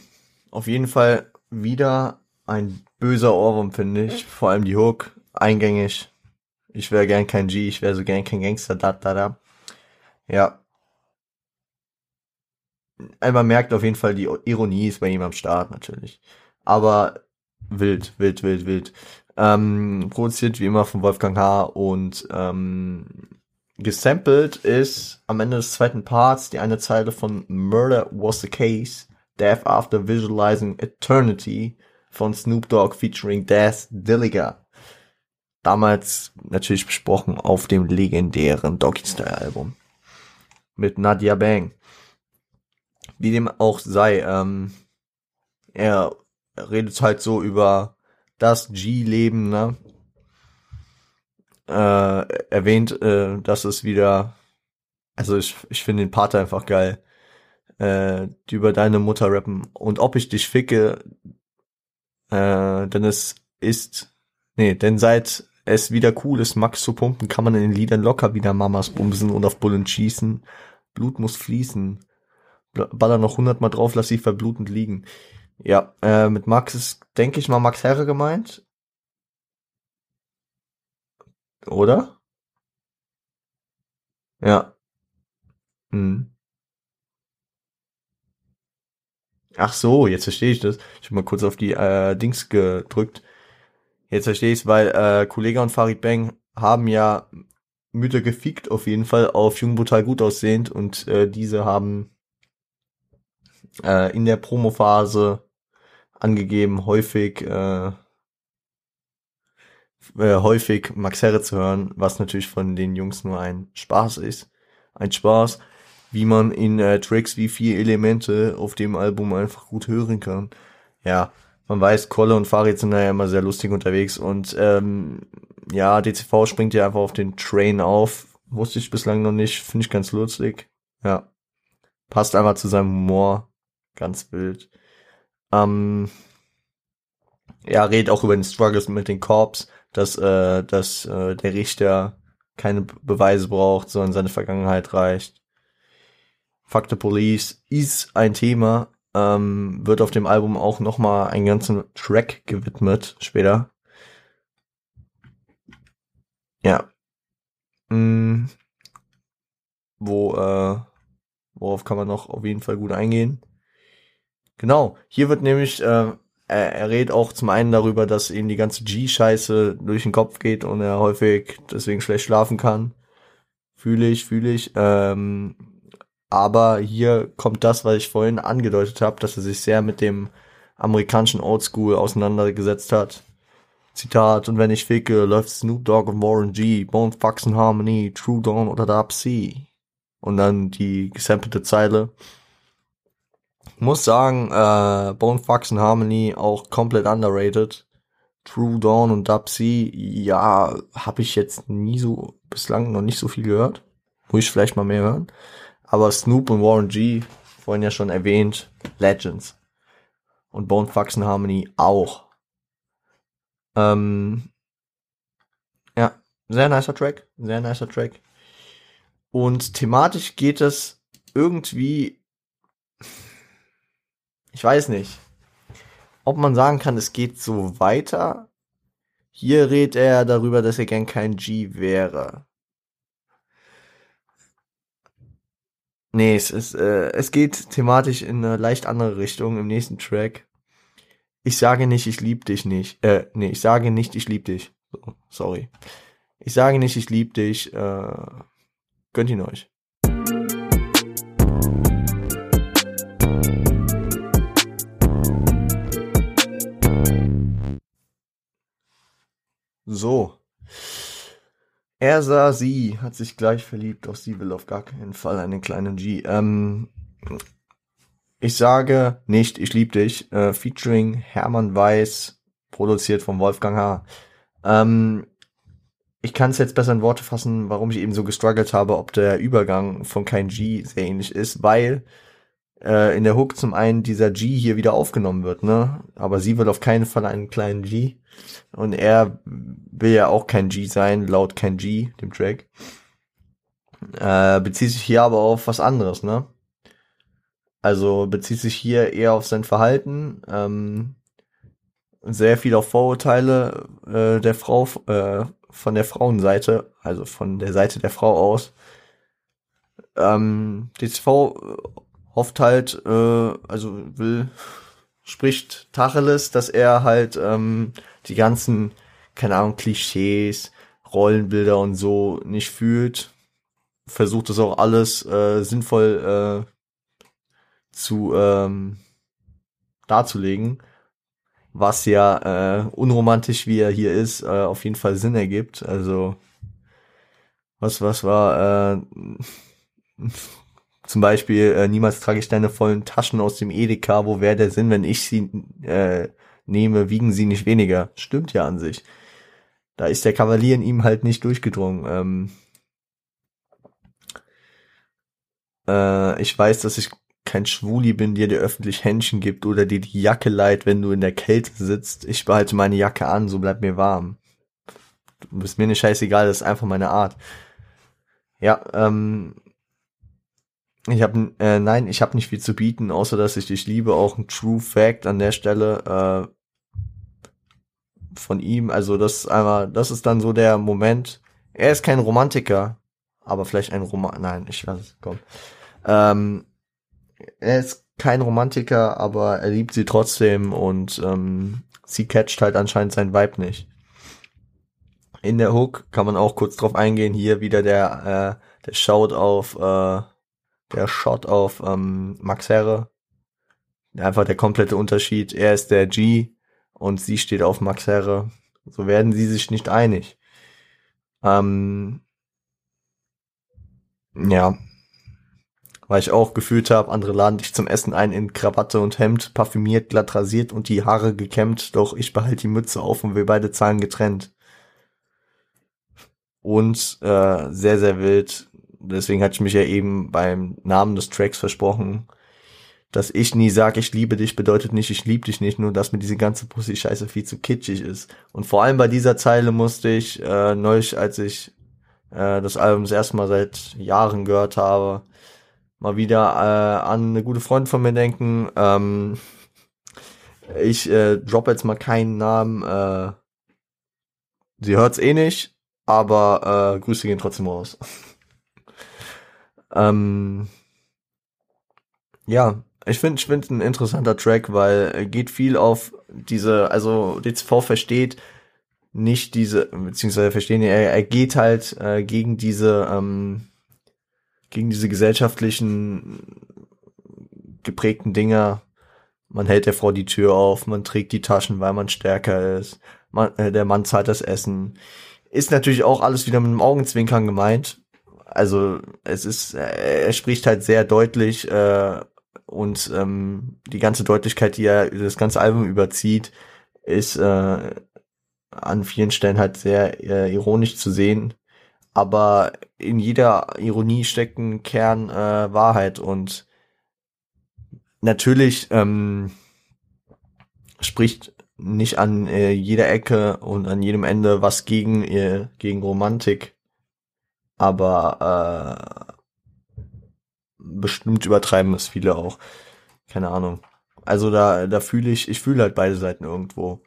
Auf jeden Fall wieder ein böser Ohrwurm, finde ich. Vor allem die Hook. Eingängig. Ich wäre gern kein G, ich wäre so gern kein Gangster, da, da, da. Ja. Man merkt auf jeden Fall, die Ironie ist bei ihm am Start, natürlich. Aber wild, wild, wild, wild. Ähm, produziert wie immer von Wolfgang H. und ähm, gesampelt ist am Ende des zweiten Parts die eine Zeile von Murder Was the Case Death After Visualizing Eternity von Snoop Dogg featuring Death Dilliger. Damals natürlich besprochen auf dem legendären Doggy Style Album. Mit Nadia Bang. Wie dem auch sei, ähm, er redet halt so über das G-Leben, ne? Äh, erwähnt, äh, dass es wieder, also ich, ich finde den Part einfach geil äh, die über deine Mutter rappen. Und ob ich dich ficke, äh, denn es ist, nee, denn seit es wieder cool ist, Max zu pumpen, kann man in den Liedern locker wieder Mamas bumsen und auf Bullen schießen. Blut muss fließen. Baller noch hundertmal drauf, lass sie verblutend liegen. Ja, äh, mit Max ist, denke ich mal, Max Herre gemeint. Oder? Ja. Hm. Ach so, jetzt verstehe ich das. Ich habe mal kurz auf die äh, Dings gedrückt. Jetzt verstehe ich es, weil äh, Kollege und Farid Bang haben ja Mütter gefickt auf jeden Fall auf Jung Brutal gut aussehend und äh, diese haben äh, in der Promophase angegeben, häufig äh, äh, häufig Max Herre zu hören, was natürlich von den Jungs nur ein Spaß ist. Ein Spaß, wie man in äh, Tracks wie vier Elemente auf dem Album einfach gut hören kann. Ja, man weiß, Kolle und Farid sind da ja immer sehr lustig unterwegs und ähm, ja, DCV springt ja einfach auf den Train auf. Wusste ich bislang noch nicht, finde ich ganz lustig. Ja, passt einfach zu seinem Humor. Ganz wild. Ähm, ja, redet auch über den Struggles mit den Corps dass, äh, dass äh, der Richter keine Beweise braucht, sondern seine Vergangenheit reicht. Fuck the Police ist ein Thema, ähm, wird auf dem Album auch nochmal einen ganzen Track gewidmet später. Ja. Mm. Wo, äh, worauf kann man noch auf jeden Fall gut eingehen? Genau, hier wird nämlich äh, er, er redet auch zum einen darüber, dass ihm die ganze G-Scheiße durch den Kopf geht und er häufig deswegen schlecht schlafen kann. Fühle ich, fühle ich. Ähm, aber hier kommt das, was ich vorhin angedeutet habe, dass er sich sehr mit dem amerikanischen Oldschool auseinandergesetzt hat. Zitat, und wenn ich ficke, läuft Snoop Dogg und Warren G, Bone Fox and Harmony, True Dawn oder Dark C. Und dann die gesampelte Zeile muss sagen, äh, Bone Fox and Harmony auch komplett underrated. True Dawn und Dub C, ja, habe ich jetzt nie so, bislang noch nicht so viel gehört. Muss ich vielleicht mal mehr hören. Aber Snoop und Warren G, vorhin ja schon erwähnt, Legends. Und Bone Fox and Harmony auch. Ähm, ja, sehr nicer Track, sehr nicer Track. Und thematisch geht es irgendwie ich weiß nicht, ob man sagen kann, es geht so weiter. Hier redet er darüber, dass er gern kein G wäre. Nee, es ist, äh, es geht thematisch in eine leicht andere Richtung im nächsten Track. Ich sage nicht, ich lieb dich nicht. Äh, nee, ich sage nicht, ich lieb dich. So, sorry. Ich sage nicht, ich lieb dich. Äh, gönnt ihn euch. So. Er sah sie, hat sich gleich verliebt, doch sie will auf gar keinen Fall einen kleinen G. Ähm, ich sage nicht, ich lieb dich, äh, featuring Hermann Weiß, produziert von Wolfgang H. Ähm, ich kann es jetzt besser in Worte fassen, warum ich eben so gestruggelt habe, ob der Übergang von kein G sehr ähnlich ist, weil äh, in der Hook zum einen dieser G hier wieder aufgenommen wird, ne? Aber sie will auf keinen Fall einen kleinen G. Und er will ja auch kein G sein, laut kein G, dem Track. Äh, bezieht sich hier aber auf was anderes, ne? Also bezieht sich hier eher auf sein Verhalten, ähm, sehr viel auf Vorurteile äh, der Frau, äh, von der Frauenseite, also von der Seite der Frau aus. Ähm, DCV hofft halt, äh, also will, spricht Tacheles, dass er halt ähm, die ganzen, keine Ahnung, Klischees, Rollenbilder und so nicht fühlt. Versucht das auch alles äh, sinnvoll äh, zu ähm, darzulegen, was ja äh, unromantisch wie er hier ist, äh, auf jeden Fall Sinn ergibt. Also was was war äh, zum Beispiel, äh, niemals trage ich deine vollen Taschen aus dem Edeka, wo wäre der Sinn, wenn ich sie äh, nehme, wiegen sie nicht weniger. Stimmt ja an sich. Da ist der Kavalier in ihm halt nicht durchgedrungen. Ähm, äh, ich weiß, dass ich kein Schwuli bin, der dir öffentlich Händchen gibt oder dir die Jacke leiht, wenn du in der Kälte sitzt. Ich behalte meine Jacke an, so bleibt mir warm. Du bist mir nicht scheißegal, das ist einfach meine Art. Ja, ähm, ich habe äh, nein, ich habe nicht viel zu bieten, außer dass ich dich liebe. Auch ein True Fact an der Stelle äh, von ihm. Also das einmal, das ist dann so der Moment. Er ist kein Romantiker, aber vielleicht ein Roman. Nein, ich weiß. Komm. Ähm, er ist kein Romantiker, aber er liebt sie trotzdem und ähm, sie catcht halt anscheinend sein Vibe nicht. In der Hook kann man auch kurz drauf eingehen. Hier wieder der äh, der Shout auf äh, der Shot auf ähm, Max Herre. Einfach der komplette Unterschied. Er ist der G und sie steht auf Max Herre. So werden sie sich nicht einig. Ähm, ja. Weil ich auch gefühlt habe, andere laden dich zum Essen ein in Krawatte und Hemd, parfümiert, glatt rasiert und die Haare gekämmt, doch ich behalte die Mütze auf und wir beide zahlen getrennt. Und äh, sehr, sehr wild, deswegen hatte ich mich ja eben beim Namen des Tracks versprochen, dass ich nie sage, ich liebe dich, bedeutet nicht, ich liebe dich nicht, nur dass mir diese ganze Pussy-Scheiße viel zu kitschig ist. Und vor allem bei dieser Zeile musste ich äh, neulich, als ich äh, das Album das erste Mal seit Jahren gehört habe, mal wieder äh, an eine gute Freundin von mir denken. Ähm, ich äh, drop jetzt mal keinen Namen. Äh, sie hört's eh nicht, aber äh, Grüße gehen trotzdem raus. Ähm, ja, ich finde ich finde ein interessanter Track, weil er geht viel auf diese, also DCV versteht nicht diese, beziehungsweise verstehen, er, er geht halt äh, gegen diese, ähm, gegen diese gesellschaftlichen geprägten Dinger. Man hält der Frau die Tür auf, man trägt die Taschen, weil man stärker ist. Man, äh, der Mann zahlt das Essen. Ist natürlich auch alles wieder mit einem Augenzwinkern gemeint. Also es ist, er spricht halt sehr deutlich äh, und ähm, die ganze Deutlichkeit, die er das ganze Album überzieht, ist äh, an vielen Stellen halt sehr äh, ironisch zu sehen. Aber in jeder Ironie steckt ein Kern äh, Wahrheit und natürlich ähm, spricht nicht an äh, jeder Ecke und an jedem Ende was gegen äh, gegen Romantik aber äh, bestimmt übertreiben es viele auch. Keine Ahnung. Also da, da fühle ich, ich fühle halt beide Seiten irgendwo.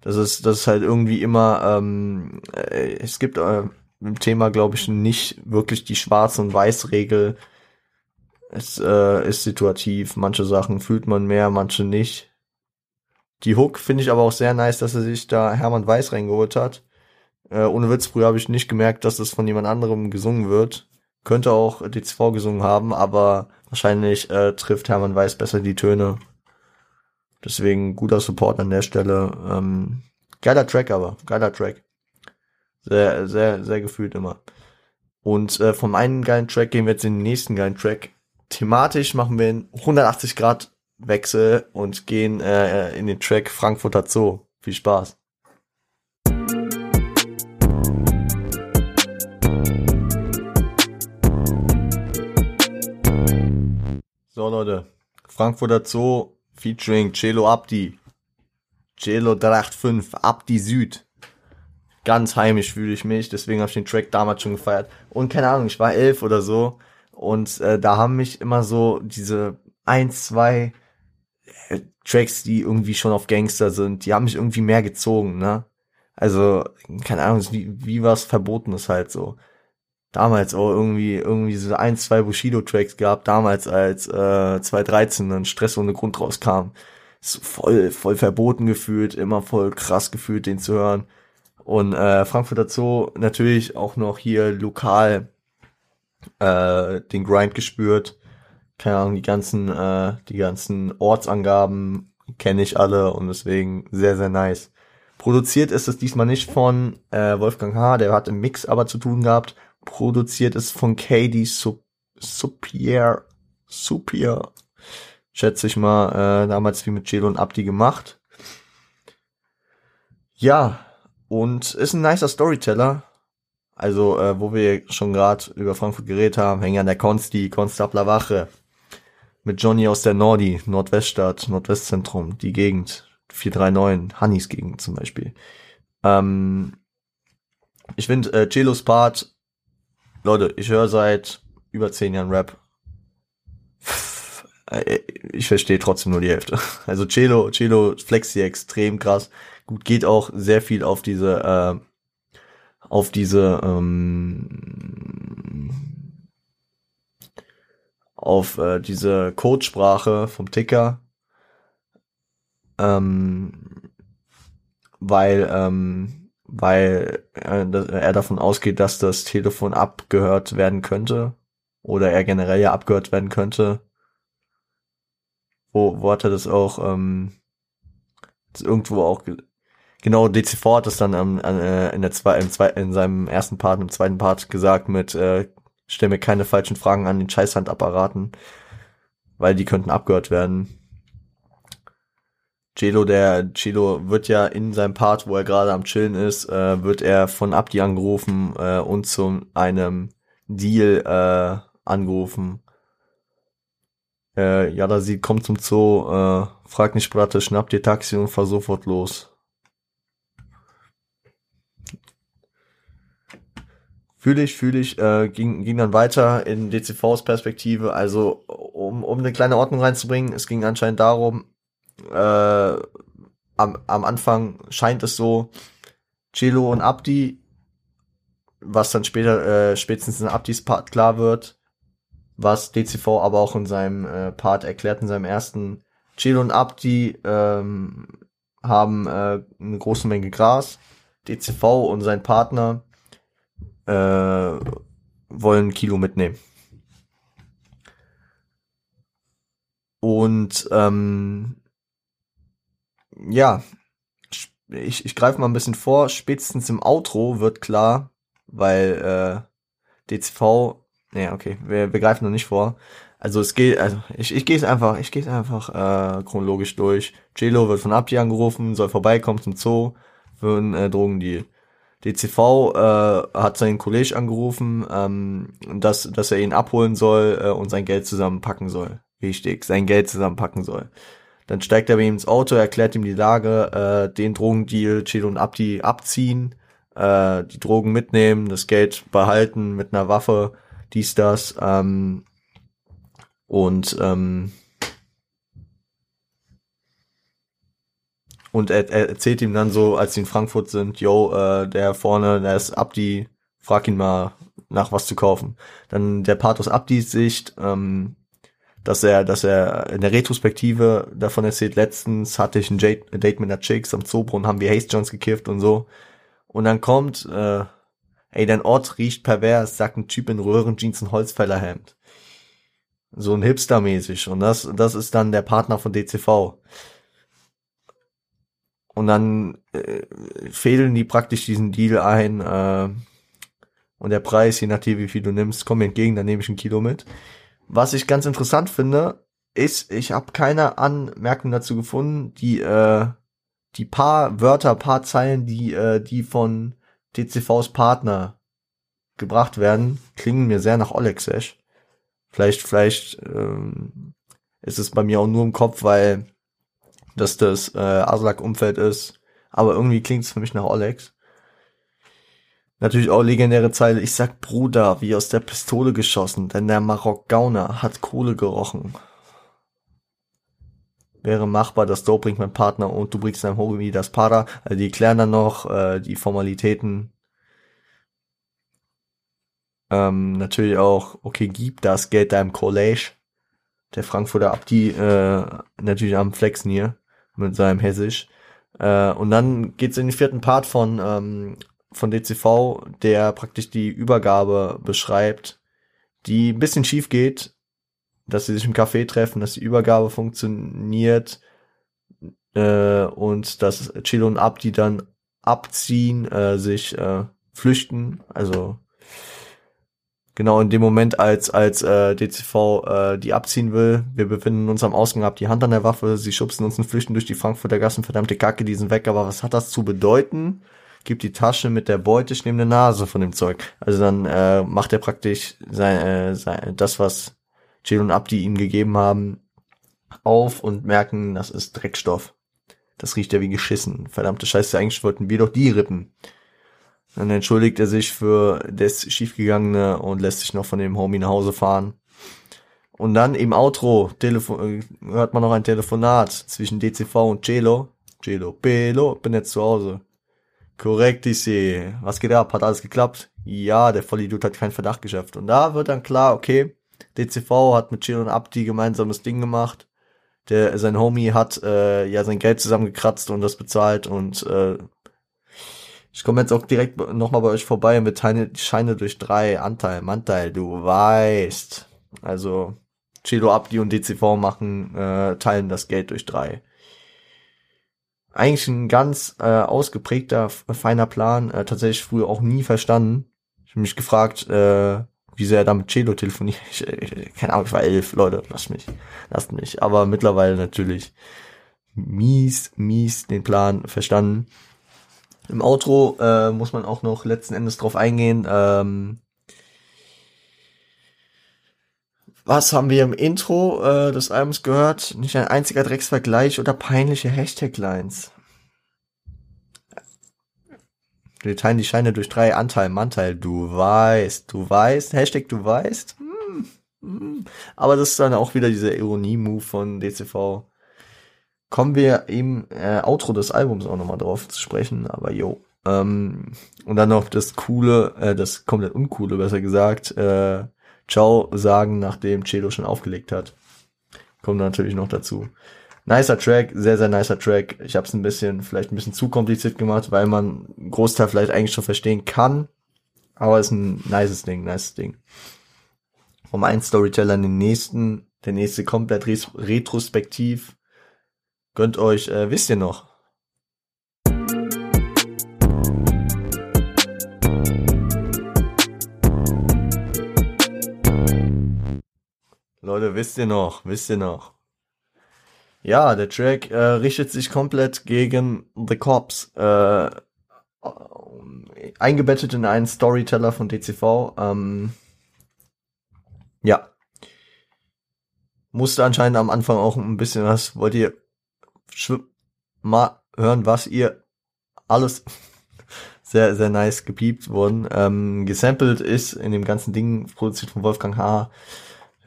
Das ist, das ist halt irgendwie immer, ähm, äh, es gibt äh, im Thema, glaube ich, nicht wirklich die Schwarz- und Weiß-Regel. Es äh, ist situativ. Manche Sachen fühlt man mehr, manche nicht. Die Hook finde ich aber auch sehr nice, dass er sich da Hermann Weiß reingeholt hat. Äh, ohne Witz, früher habe ich nicht gemerkt, dass das von jemand anderem gesungen wird. Könnte auch DCV gesungen haben, aber wahrscheinlich äh, trifft Hermann Weiß besser die Töne. Deswegen guter Support an der Stelle. Ähm, geiler Track aber, geiler Track. Sehr, sehr, sehr gefühlt immer. Und äh, vom einen geilen Track gehen wir jetzt in den nächsten geilen Track. Thematisch machen wir einen 180 Grad Wechsel und gehen äh, in den Track Frankfurter Zoo. Viel Spaß. So Leute, Frankfurter Zoo featuring Celo Abdi. Celo 385, Abdi Süd. Ganz heimisch fühle ich mich, deswegen habe ich den Track damals schon gefeiert. Und keine Ahnung, ich war elf oder so und äh, da haben mich immer so diese ein, zwei äh, Tracks, die irgendwie schon auf Gangster sind, die haben mich irgendwie mehr gezogen, ne? Also, keine Ahnung, wie, wie was Verbotenes halt so damals auch irgendwie irgendwie so ein, zwei Bushido-Tracks gehabt, damals als äh, 2013 dann Stress ohne Grund rauskam. So voll, voll verboten gefühlt, immer voll krass gefühlt, den zu hören. Und äh, Frankfurter Zoo natürlich auch noch hier lokal äh, den Grind gespürt. Keine Ahnung, die ganzen, äh, die ganzen Ortsangaben kenne ich alle und deswegen sehr, sehr nice. Produziert ist es diesmal nicht von äh, Wolfgang H., der hat im Mix aber zu tun gehabt produziert ist von Katie Supier, Supier, schätze ich mal, äh, damals wie mit Jill und Abdi gemacht. Ja, und ist ein nicer Storyteller. Also, äh, wo wir schon gerade über Frankfurt geredet haben, hängen an der Konsti, Konstabler Wache. Mit Johnny aus der Nordi, Nordweststadt, Nordwestzentrum, die Gegend, 439, Hannis Gegend zum Beispiel. Ähm, ich finde, äh, Celos Part, Leute, ich höre seit über zehn Jahren Rap. Äh, ich verstehe trotzdem nur die Hälfte. Also Celo, Celo flex hier extrem krass. Gut, geht auch sehr viel auf diese, äh, auf diese, ähm, auf äh, diese Codesprache vom Ticker. Ähm, weil, ähm, weil äh, er davon ausgeht, dass das Telefon abgehört werden könnte. Oder er generell ja abgehört werden könnte wo, wo hat er das auch ähm, das irgendwo auch genau DCV hat das dann ähm, äh, in der zwei, im zwei, in seinem ersten Part, im zweiten Part gesagt mit äh, stell mir keine falschen Fragen an den Scheißhandapparaten, weil die könnten abgehört werden. Celo, der Celo wird ja in seinem Part, wo er gerade am Chillen ist, äh, wird er von Abdi angerufen äh, und zu einem Deal äh, angerufen, äh, ja, da sie kommt zum Zoo, äh, fragt nicht Bratte, schnappt ihr Taxi und fahr sofort los. Fühle ich, fühle ich, äh, ging, ging dann weiter in DCVs Perspektive. Also, um, um eine kleine Ordnung reinzubringen, es ging anscheinend darum, äh, am, am Anfang scheint es so, Celo und Abdi, was dann später, äh, spätestens in Abdis Part klar wird, was DCV aber auch in seinem äh, Part erklärt, in seinem ersten Chill und Abdi ähm, haben äh, eine große Menge Gras. DCV und sein Partner äh, wollen Kilo mitnehmen. Und ähm, ja, ich, ich greife mal ein bisschen vor. Spätestens im Outro wird klar, weil äh, DCV Nee, okay, wir, wir greifen noch nicht vor. Also es geht, also ich, ich gehe es einfach, ich gehe es einfach äh, chronologisch durch. Jelo wird von Abdi angerufen, soll vorbeikommen zum Zoo für einen äh, Drogendeal. DCV äh, hat seinen Kollege angerufen, ähm, dass, dass er ihn abholen soll äh, und sein Geld zusammenpacken soll. Wichtig, sein Geld zusammenpacken soll. Dann steigt er bei ihm ins Auto, erklärt ihm die Lage, äh, den Drogendeal, Chelo und Abdi abziehen, äh, die Drogen mitnehmen, das Geld behalten mit einer Waffe dies, das. Ähm, und ähm, und er, er erzählt ihm dann so, als sie in Frankfurt sind, yo, äh, der vorne, der ist Abdi, frag ihn mal nach was zu kaufen. Dann der Part aus Abdis Sicht, ähm, dass er, dass er in der Retrospektive davon erzählt, letztens hatte ich ein Date mit einer Chicks am Zoobrunnen, haben wir Haze Jones gekifft und so. Und dann kommt äh, Ey, dein Ort riecht pervers, sagt ein Typ in Röhrenjeans und Holzfällerhemd. So ein Hipster-mäßig. Und das, das ist dann der Partner von DCV. Und dann äh, fädeln die praktisch diesen Deal ein. Äh, und der Preis, je nachdem wie viel du nimmst, komm mir entgegen, dann nehme ich ein Kilo mit. Was ich ganz interessant finde, ist, ich habe keine Anmerkung dazu gefunden, die äh, die paar Wörter, paar Zeilen, die äh, die von DCVs Partner gebracht werden, klingen mir sehr nach Olexesh. Vielleicht, vielleicht ähm, ist es bei mir auch nur im Kopf, weil das das äh, Aslak-Umfeld ist. Aber irgendwie klingt es für mich nach Olex. Natürlich auch legendäre Zeile. Ich sag Bruder, wie aus der Pistole geschossen, denn der Marok-Gauner hat Kohle gerochen. Wäre machbar, das Dope bringt mein Partner und du bringst deinem Homie das Para. Also die klären dann noch äh, die Formalitäten ähm, natürlich auch, okay, gib das Geld deinem College. Der Frankfurter Abdi äh, natürlich am Flexen hier mit seinem Hessisch. Äh, und dann geht's in den vierten Part von, ähm, von DCV, der praktisch die Übergabe beschreibt, die ein bisschen schief geht, dass sie sich im Café treffen, dass die Übergabe funktioniert äh, und dass Chilo und Abdi dann abziehen, äh, sich äh, flüchten, also genau in dem Moment, als, als äh, DCV äh, die abziehen will. Wir befinden uns am Ausgang, ab die Hand an der Waffe, sie schubsen uns und flüchten durch die Frankfurter Gassen, verdammte Kacke, die sind weg, aber was hat das zu bedeuten? Gibt die Tasche mit der Beute, ich nehme eine Nase von dem Zeug. Also dann äh, macht er praktisch sein, äh, sein, das, was Jill und Abdi ihm gegeben haben, auf und merken, das ist Dreckstoff. Das riecht ja wie geschissen. Verdammte Scheiße, eigentlich wollten wir doch die rippen. Dann entschuldigt er sich für das Schiefgegangene und lässt sich noch von dem Homie nach Hause fahren. Und dann im Outro Telefon äh, hört man noch ein Telefonat zwischen DCV und Celo. Celo, Pelo, bin jetzt zu Hause. Korrekt, sehe. Was geht ab? Hat alles geklappt? Ja, der Vollidiot hat keinen Verdacht geschafft. Und da wird dann klar, okay, DCV hat mit Celo und Abdi gemeinsames Ding gemacht. Der, sein Homie hat äh, ja sein Geld zusammengekratzt und das bezahlt und äh, ich komme jetzt auch direkt nochmal bei euch vorbei mit Scheine, Scheine durch drei Anteil, Manteil, du weißt. Also Chelo Abdi und DCV machen, äh, teilen das Geld durch drei. Eigentlich ein ganz äh, ausgeprägter, feiner Plan, äh, tatsächlich früher auch nie verstanden. Ich habe mich gefragt, äh, wieso er da mit Chelo telefoniert. Ich, ich, keine Ahnung, ich war elf, Leute, lasst mich, lasst mich. Aber mittlerweile natürlich mies, mies den Plan verstanden. Im Outro äh, muss man auch noch letzten Endes drauf eingehen. Ähm, was haben wir im Intro äh, des Albums gehört? Nicht ein einziger Drecksvergleich oder peinliche Hashtag-Lines. Wir teilen die Scheine durch drei Anteil, Manteil. Du weißt, du weißt, Hashtag du weißt. Hm, hm. Aber das ist dann auch wieder dieser Ironie-Move von DCV kommen wir im äh, Outro des Albums auch nochmal drauf zu sprechen, aber jo. Ähm, und dann noch das coole, äh, das komplett uncoole, besser gesagt, äh, Ciao sagen, nachdem Celo schon aufgelegt hat. Kommt natürlich noch dazu. Nicer Track, sehr, sehr nicer Track. Ich habe es ein bisschen, vielleicht ein bisschen zu kompliziert gemacht, weil man einen Großteil vielleicht eigentlich schon verstehen kann. Aber es ist ein nices Ding, nices Ding. Vom einen Storyteller in den nächsten, der nächste komplett retrospektiv Gönnt euch, äh, wisst ihr noch? Wisst ihr noch, wisst ihr noch? Ja, der Track äh, richtet sich komplett gegen The Cops. Äh, eingebettet in einen Storyteller von DCV. Ähm, ja. Musste anscheinend am Anfang auch ein bisschen was. Wollt ihr mal hören, was ihr alles sehr, sehr nice gepiept wurden. Ähm, gesampelt ist in dem ganzen Ding produziert von Wolfgang H.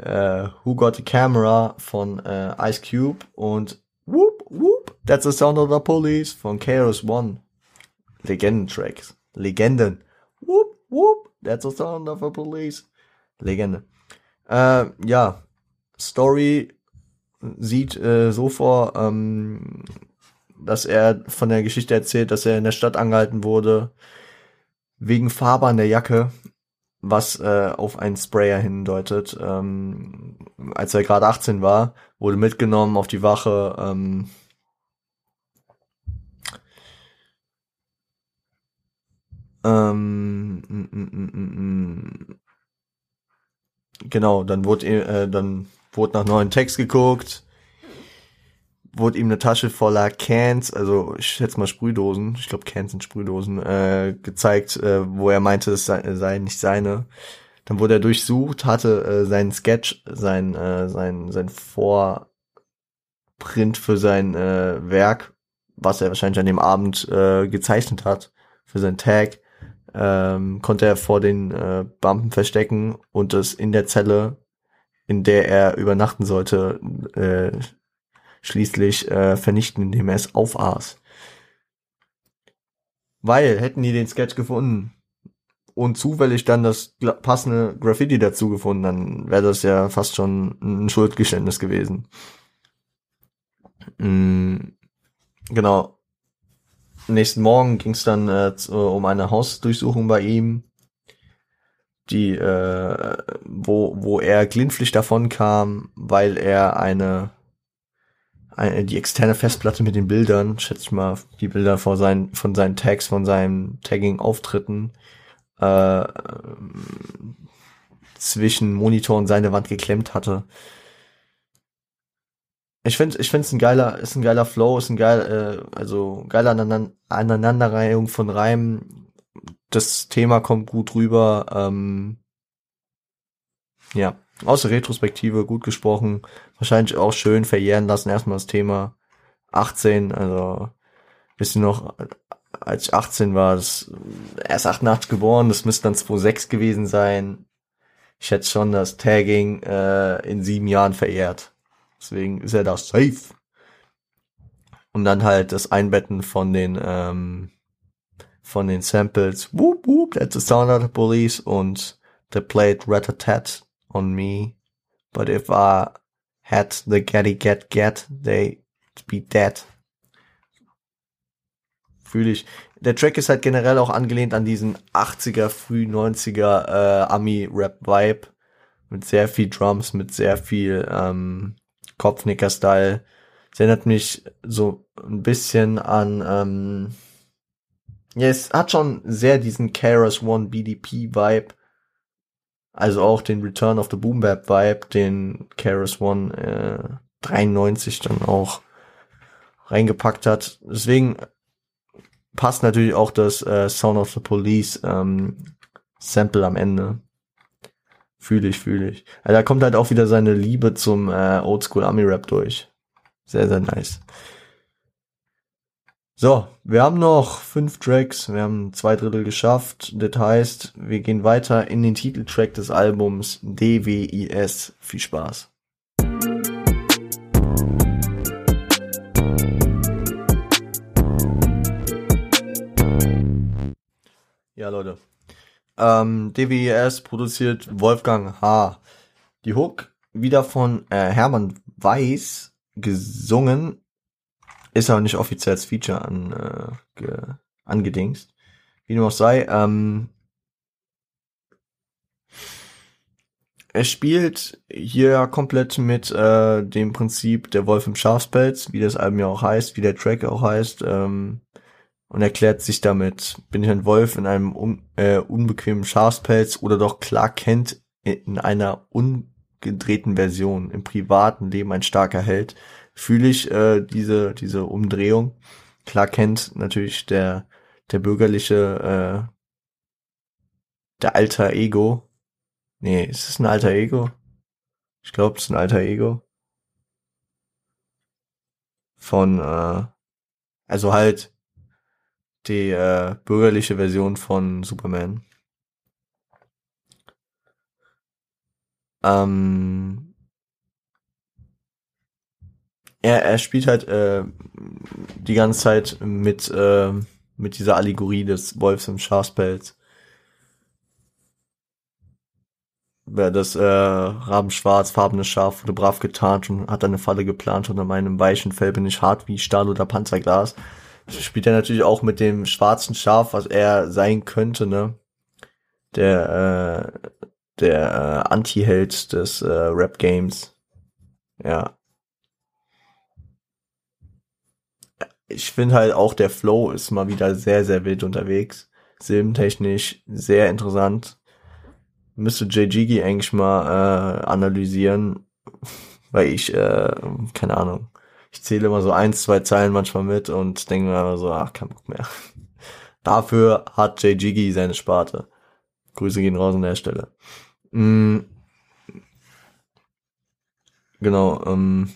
Äh, Who Got the Camera von äh, Ice Cube und Whoop Whoop That's the Sound of the Police von Chaos One. Legenden-Tracks. Legenden. Whoop Whoop That's the Sound of the Police. Legende. Äh, ja, Story sieht äh, so vor, ähm, dass er von der Geschichte erzählt, dass er in der Stadt angehalten wurde wegen Farbe an der Jacke, was äh, auf einen Sprayer hindeutet. Ähm, als er gerade 18 war, wurde mitgenommen auf die Wache. Ähm, ähm, m -m -m genau, dann wurde äh, dann wurde nach neuen Text geguckt, wurde ihm eine Tasche voller Cans, also ich schätze mal Sprühdosen, ich glaube Cans sind Sprühdosen, äh, gezeigt, äh, wo er meinte, es sei, sei nicht seine. Dann wurde er durchsucht, hatte äh, seinen Sketch, sein, äh, sein, sein Vorprint für sein äh, Werk, was er wahrscheinlich an dem Abend äh, gezeichnet hat, für sein Tag, ähm, konnte er vor den äh, Beamten verstecken und es in der Zelle in der er übernachten sollte, äh, schließlich äh, vernichten, indem er es aufaß. Weil hätten die den Sketch gefunden und zufällig dann das passende Graffiti dazu gefunden, dann wäre das ja fast schon ein Schuldgeständnis gewesen. Mhm, genau. Nächsten Morgen ging es dann äh, um eine Hausdurchsuchung bei ihm die, äh, wo, wo er glimpflich davon kam, weil er eine, eine, die externe Festplatte mit den Bildern, schätze ich mal, die Bilder vor seinen, von seinen Tags, von seinen Tagging-Auftritten, äh, zwischen Monitor und seine Wand geklemmt hatte. Ich finde, ich finde es ein geiler, ist ein geiler Flow, ist ein geil, äh, also geile Aneinanderreihung von Reimen, das Thema kommt gut rüber. Ähm, ja, außer Retrospektive gut gesprochen. Wahrscheinlich auch schön verjähren lassen. Erstmal das Thema 18, also bisschen noch als ich 18 war, das, er ist 88 geboren, das müsste dann 2006 gewesen sein. Ich schätze schon, dass Tagging äh, in sieben Jahren verehrt. Deswegen ist er da safe. Und dann halt das Einbetten von den ähm, von den Samples. Whoop whoop, that's the sound of the police und they played rat-a-tat on me. But if I had the getty get get, they be dead. Fühle ich. Der Track ist halt generell auch angelehnt an diesen 80er, früh 90er äh, Ami-Rap-Vibe. Mit sehr viel Drums, mit sehr viel ähm, Kopfnicker-Style. Es erinnert mich so ein bisschen an, ähm, ja, es hat schon sehr diesen Keras One BDP Vibe. Also auch den Return of the Boom Bap Vibe, den Keras One äh, 93 dann auch reingepackt hat. Deswegen passt natürlich auch das äh, Sound of the Police ähm, Sample am Ende. Fühle ich, fühle ich. Also da kommt halt auch wieder seine Liebe zum äh, Oldschool Army Rap durch. Sehr, sehr nice. So, wir haben noch fünf Tracks, wir haben zwei Drittel geschafft. Das heißt, wir gehen weiter in den Titeltrack des Albums DWIS. Viel Spaß. Ja, Leute. Ähm, DWIS produziert Wolfgang H. Die Hook wieder von äh, Hermann Weiß gesungen ist aber nicht offiziell als Feature an, äh, ge, angedingst. Wie dem auch sei, ähm, er spielt hier komplett mit äh, dem Prinzip der Wolf im Schafspelz, wie das Album ja auch heißt, wie der Track auch heißt, ähm, und erklärt sich damit, bin ich ein Wolf in einem un, äh, unbequemen Schafspelz oder doch Clark Kent in einer ungedrehten Version, im privaten Leben ein starker Held, fühle ich äh, diese diese Umdrehung. Klar kennt natürlich der der bürgerliche äh, der alter Ego. Nee, ist es ein alter Ego? Ich glaube, es ist ein alter Ego. Von äh, also halt die äh, bürgerliche Version von Superman. Ähm, er, er spielt halt äh, die ganze Zeit mit, äh, mit dieser Allegorie des Wolfs im Schafspelz. Das äh, rabenschwarzfarbene Schaf wurde brav getarnt und hat eine Falle geplant. Unter meinem weichen Fell bin ich hart wie Stahl oder Panzerglas. Spielt er natürlich auch mit dem schwarzen Schaf, was er sein könnte, ne? Der, äh, der äh, Anti-Held des äh, Rap-Games. Ja. Ich finde halt auch der Flow ist mal wieder sehr, sehr wild unterwegs. Silbentechnisch sehr interessant. Müsste JGigi eigentlich mal äh, analysieren, weil ich, äh, keine Ahnung, ich zähle immer so eins, zwei Zeilen manchmal mit und denke mir immer so, ach, kein Bock mehr. Dafür hat JGigi seine Sparte. Grüße gehen raus an der Stelle. Mm. Genau, ähm,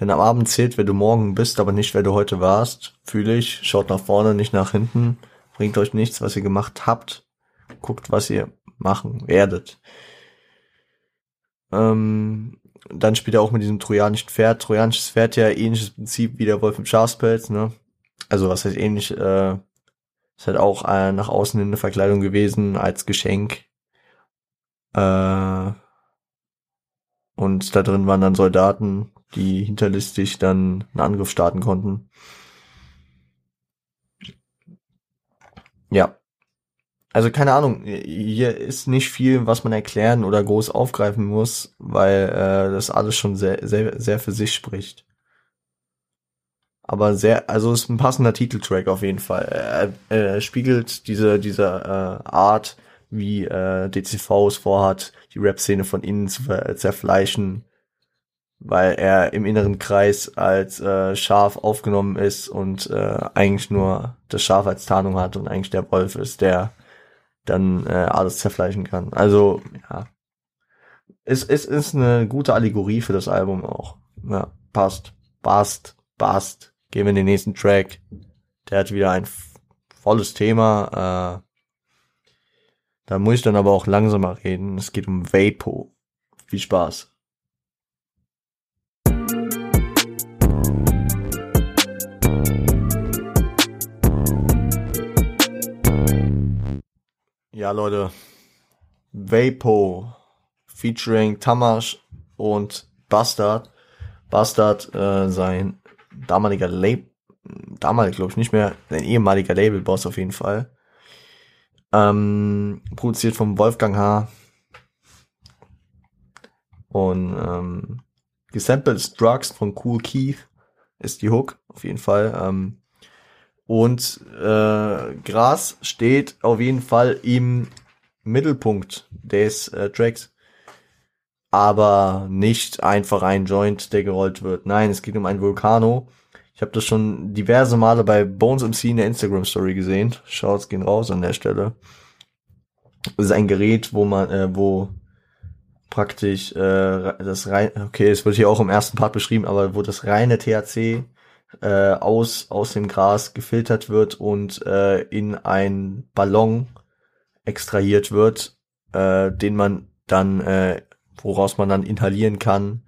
denn am Abend zählt, wer du morgen bist, aber nicht, wer du heute warst. Fühle ich. Schaut nach vorne, nicht nach hinten. Bringt euch nichts, was ihr gemacht habt. Guckt, was ihr machen werdet. Ähm, dann spielt er auch mit diesem trojanischen Pferd. Trojanisches Pferd ja ähnliches Prinzip wie der Wolf im Schafspelz, ne? Also was heißt ähnlich, äh, ist halt auch äh, nach außen in eine Verkleidung gewesen als Geschenk. Äh, und da drin waren dann Soldaten, die hinterlistig dann einen Angriff starten konnten. Ja. Also keine Ahnung, hier ist nicht viel, was man erklären oder groß aufgreifen muss, weil äh, das alles schon sehr, sehr, sehr für sich spricht. Aber sehr, also ist ein passender Titeltrack auf jeden Fall. Er, er spiegelt diese, diese äh, Art, wie äh, DCV es vorhat, die Rap-Szene von innen zu zerfleischen, weil er im inneren Kreis als äh, Schaf aufgenommen ist und äh, eigentlich nur das Schaf als Tarnung hat und eigentlich der Wolf ist, der dann äh, alles zerfleischen kann. Also, ja. Es, es ist eine gute Allegorie für das Album auch. Ja, passt, passt, passt. gehen wir in den nächsten Track. Der hat wieder ein volles Thema. Äh, da muss ich dann aber auch langsamer reden. Es geht um Vapo. Viel Spaß. Ja, Leute. Vapo featuring Tamash und Bastard. Bastard, äh, sein damaliger Label, damalig glaube ich nicht mehr, ein ehemaliger Labelboss auf jeden Fall. Ähm, produziert vom Wolfgang H. Und ähm, gesampled Drugs von Cool Keith ist die Hook, auf jeden Fall. Ähm, und äh, Gras steht auf jeden Fall im Mittelpunkt des äh, Tracks. Aber nicht einfach ein Joint, der gerollt wird. Nein, es geht um ein Vulcano. Ich habe das schon diverse Male bei Bones MC in der Instagram Story gesehen. Shouts gehen raus an der Stelle. Das ist ein Gerät, wo man, äh, wo praktisch äh, das rein, okay, es wird hier auch im ersten Part beschrieben, aber wo das reine THC äh, aus aus dem Gras gefiltert wird und äh, in ein Ballon extrahiert wird, äh, den man dann, äh, woraus man dann inhalieren kann,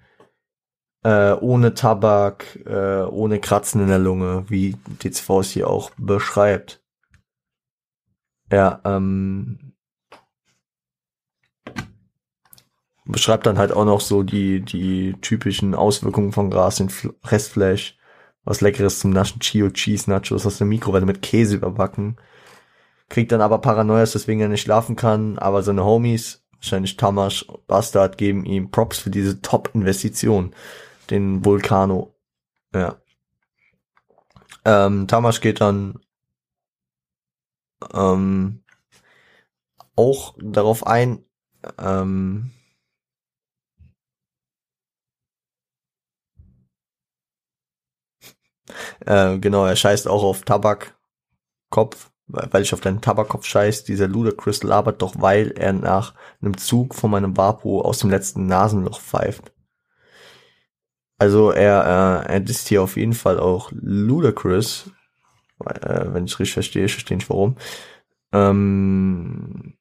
äh, ohne Tabak, äh, ohne Kratzen in der Lunge, wie DCV es hier auch beschreibt. Ja, ähm, beschreibt dann halt auch noch so die, die typischen Auswirkungen von Gras in Restflash, was Leckeres zum Naschen, Chio Cheese Nachos aus der Mikrowelle mit Käse überbacken. Kriegt dann aber Paranoias, deswegen er nicht schlafen kann, aber seine Homies, wahrscheinlich Tamash, Bastard, geben ihm Props für diese Top-Investition, den Vulcano. Ja. Ähm, Tamash geht dann ähm, auch darauf ein, ähm, Äh, genau, er scheißt auch auf Tabakkopf, weil ich auf deinen Tabakkopf scheiß. Dieser Ludacris labert doch, weil er nach einem Zug von meinem Vapo aus dem letzten Nasenloch pfeift. Also er, äh, er disst hier auf jeden Fall auch Ludacris, äh, wenn ich richtig verstehe, ich verstehe nicht warum. Ähm,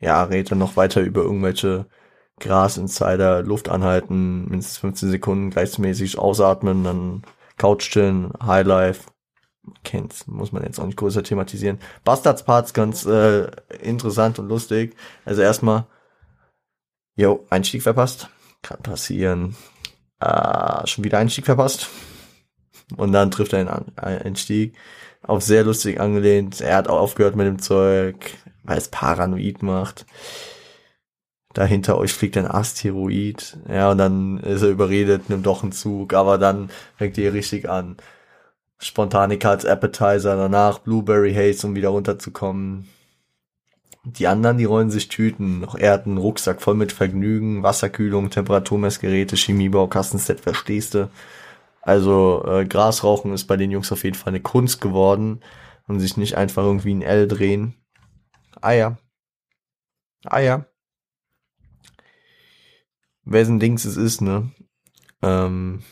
ja, redet dann noch weiter über irgendwelche Gras Insider, Luft anhalten, mindestens 15 Sekunden gleichmäßig ausatmen, dann Couch chillen, Highlife. Kennt's, muss man jetzt auch nicht größer thematisieren. Bastards Parts ganz äh, interessant und lustig. Also erstmal, yo, Einstieg verpasst. Kann passieren. Äh, schon wieder Einstieg verpasst. Und dann trifft er einen Einstieg. Auf sehr lustig angelehnt. Er hat auch aufgehört mit dem Zeug, weil es paranoid macht da hinter euch fliegt ein Asteroid, ja, und dann ist er überredet, nimmt doch einen Zug, aber dann fängt ihr richtig an. Spontanika als Appetizer, danach Blueberry Haze, um wieder runterzukommen. Die anderen, die rollen sich Tüten. Noch er hat einen Rucksack voll mit Vergnügen, Wasserkühlung, Temperaturmessgeräte, Chemiebau, Kassenset, verstehst du? Also äh, Grasrauchen ist bei den Jungs auf jeden Fall eine Kunst geworden und sich nicht einfach irgendwie ein L drehen. Ah ja. Wessen Dings es ist, ne? Ähm,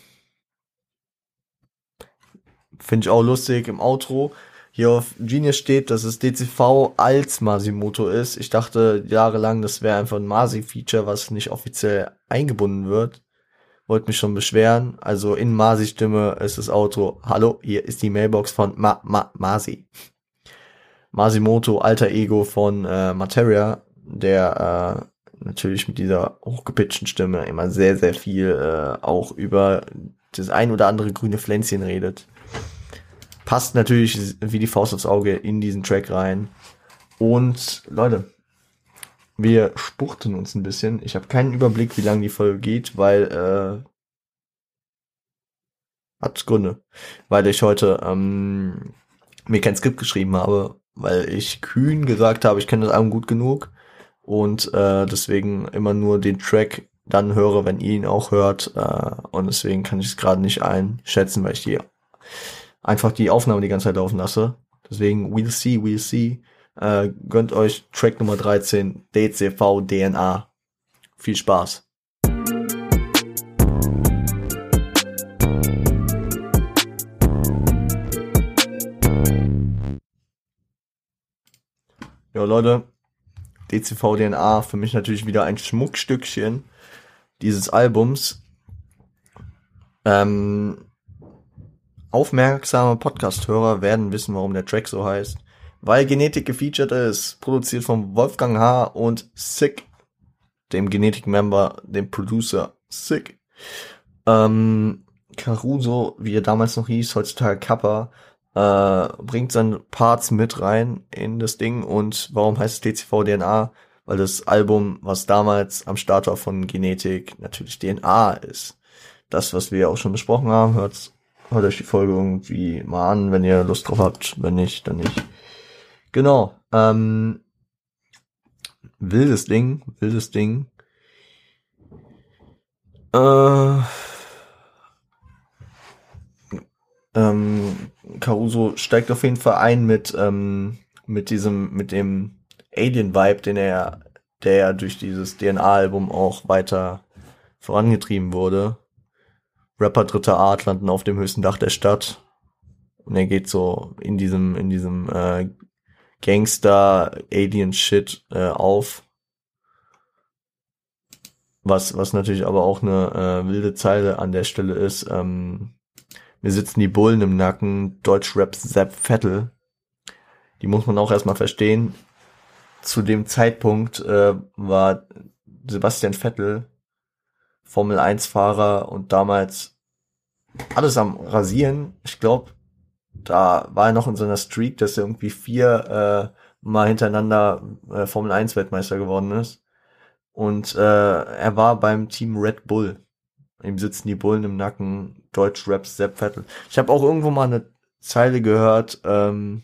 Finde ich auch lustig im Outro. Hier auf Genius steht, dass es DCV als Masimoto ist. Ich dachte jahrelang, das wäre einfach ein Masi-Feature, was nicht offiziell eingebunden wird. Wollte mich schon beschweren. Also in Masi-Stimme ist das Outro. Hallo, hier ist die Mailbox von Ma Ma Masi. Masimoto, alter Ego von äh, Materia, der äh, natürlich mit dieser hochgepitchten Stimme immer sehr, sehr viel äh, auch über das ein oder andere grüne Pflänzchen redet. Passt natürlich wie die Faust aufs Auge in diesen Track rein. Und Leute, wir spuchten uns ein bisschen. Ich habe keinen Überblick, wie lange die Folge geht, weil äh, hat Gründe, weil ich heute ähm, mir kein Skript geschrieben habe, weil ich kühn gesagt habe, ich kenne das Album gut genug und äh, deswegen immer nur den Track dann höre, wenn ihr ihn auch hört. Äh, und deswegen kann ich es gerade nicht einschätzen, weil ich die einfach die Aufnahme die ganze Zeit laufen lasse. Deswegen we'll see, we'll see. Äh, gönnt euch Track Nummer 13, DCV DNA. Viel Spaß. Ja, Leute, DCV DNA, für mich natürlich wieder ein Schmuckstückchen dieses Albums. Ähm, aufmerksame Podcast-Hörer werden wissen, warum der Track so heißt. Weil Genetik gefeatured ist, produziert von Wolfgang H. und Sick, dem Genetik-Member, dem Producer Sick. Ähm, Caruso, wie er damals noch hieß, heutzutage Kappa, äh, bringt seine Parts mit rein in das Ding und warum heißt es DCV DNA? Weil das Album, was damals am Start war von Genetik, natürlich DNA ist. Das, was wir auch schon besprochen haben, hört, hört euch die Folge irgendwie mal an, wenn ihr Lust drauf habt. Wenn nicht, dann nicht. Genau. Ähm, wildes Ding, wildes Ding. Äh, ähm, Caruso steigt auf jeden Fall ein mit, ähm, mit diesem, mit dem Alien-Vibe, den er, der ja durch dieses DNA-Album auch weiter vorangetrieben wurde. Rapper dritter Art landen auf dem höchsten Dach der Stadt. Und er geht so in diesem, in diesem äh, Gangster-Alien-Shit äh, auf. Was, was natürlich aber auch eine äh, wilde Zeile an der Stelle ist. Ähm, mir sitzen die Bullen im Nacken, Deutschrap Sepp Vettel. Die muss man auch erstmal verstehen. Zu dem Zeitpunkt äh, war Sebastian Vettel Formel 1 Fahrer und damals alles am Rasieren. Ich glaube, da war er noch in seiner Streak, dass er irgendwie vier äh, mal hintereinander äh, Formel 1 Weltmeister geworden ist. Und äh, er war beim Team Red Bull. Ihm sitzen die Bullen im Nacken, Deutsch Raps Sepp Vettel. Ich habe auch irgendwo mal eine Zeile gehört, ähm,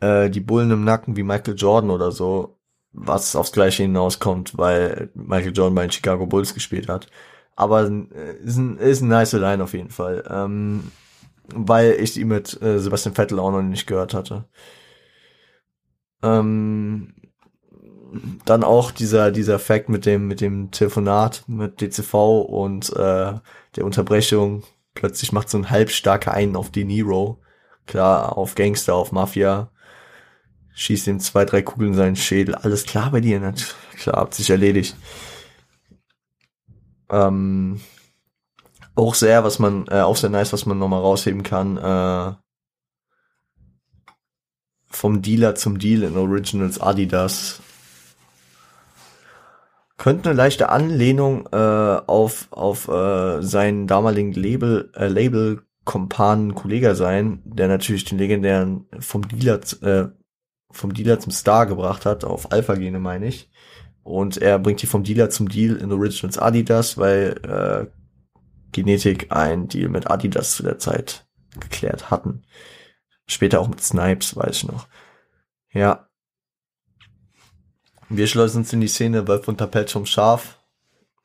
äh, die Bullen im Nacken wie Michael Jordan oder so, was aufs Gleiche hinauskommt, weil Michael Jordan bei den Chicago Bulls gespielt hat. Aber äh, ist ein, ist ein nice Line auf jeden Fall. Ähm, weil ich die mit äh, Sebastian Vettel auch noch nicht gehört hatte. Ähm, dann auch dieser, dieser Fact mit dem, mit dem Telefonat mit DCV und äh, der Unterbrechung. Plötzlich macht so ein halbstarker einen auf De Niro. Klar, auf Gangster, auf Mafia. Schießt ihm zwei, drei Kugeln in seinen Schädel. Alles klar bei dir, ne? Klar, hat sich erledigt. Ähm, auch sehr, was man, äh, auch sehr nice, was man nochmal rausheben kann. Äh, vom Dealer zum Deal in Originals Adidas könnte eine leichte Anlehnung äh, auf auf äh, seinen damaligen Label äh, Label Kompanen Kollege sein, der natürlich den legendären vom Dealer äh, vom Dealer zum Star gebracht hat, auf Alpha Gene meine ich. Und er bringt die vom Dealer zum Deal in Originals Adidas, weil äh, Genetik ein Deal mit Adidas zu der Zeit geklärt hatten. Später auch mit Snipes, weiß ich noch. Ja, wir schleudern uns in die Szene Wolf und Tapet vom Schaf.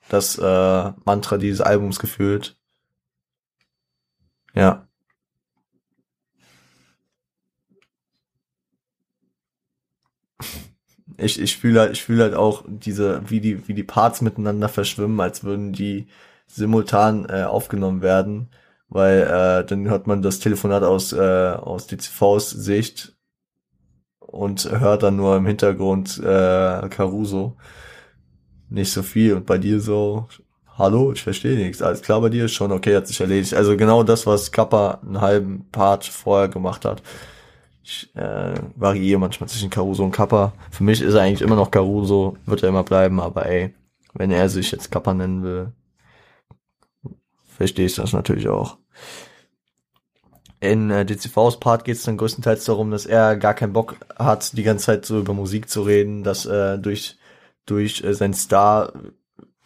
Das äh, Mantra dieses Albums gefühlt. Ja. Ich, ich fühle halt, ich halt auch diese, wie die, wie die Parts miteinander verschwimmen, als würden die simultan äh, aufgenommen werden, weil äh, dann hört man das Telefonat aus, äh, aus DCVs Sicht und hört dann nur im Hintergrund äh, Caruso. Nicht so viel. Und bei dir so, hallo, ich verstehe nichts. Alles klar bei dir schon okay, hat sich erledigt. Also genau das, was Kappa einen halben Part vorher gemacht hat. Ich äh, variiere manchmal zwischen Caruso und Kappa. Für mich ist er eigentlich immer noch Caruso, wird er immer bleiben, aber ey, wenn er sich jetzt Kappa nennen will, verstehe ich das natürlich auch. In äh, DCVs Part geht es dann größtenteils darum, dass er gar keinen Bock hat, die ganze Zeit so über Musik zu reden, dass äh, durch durch äh, sein Star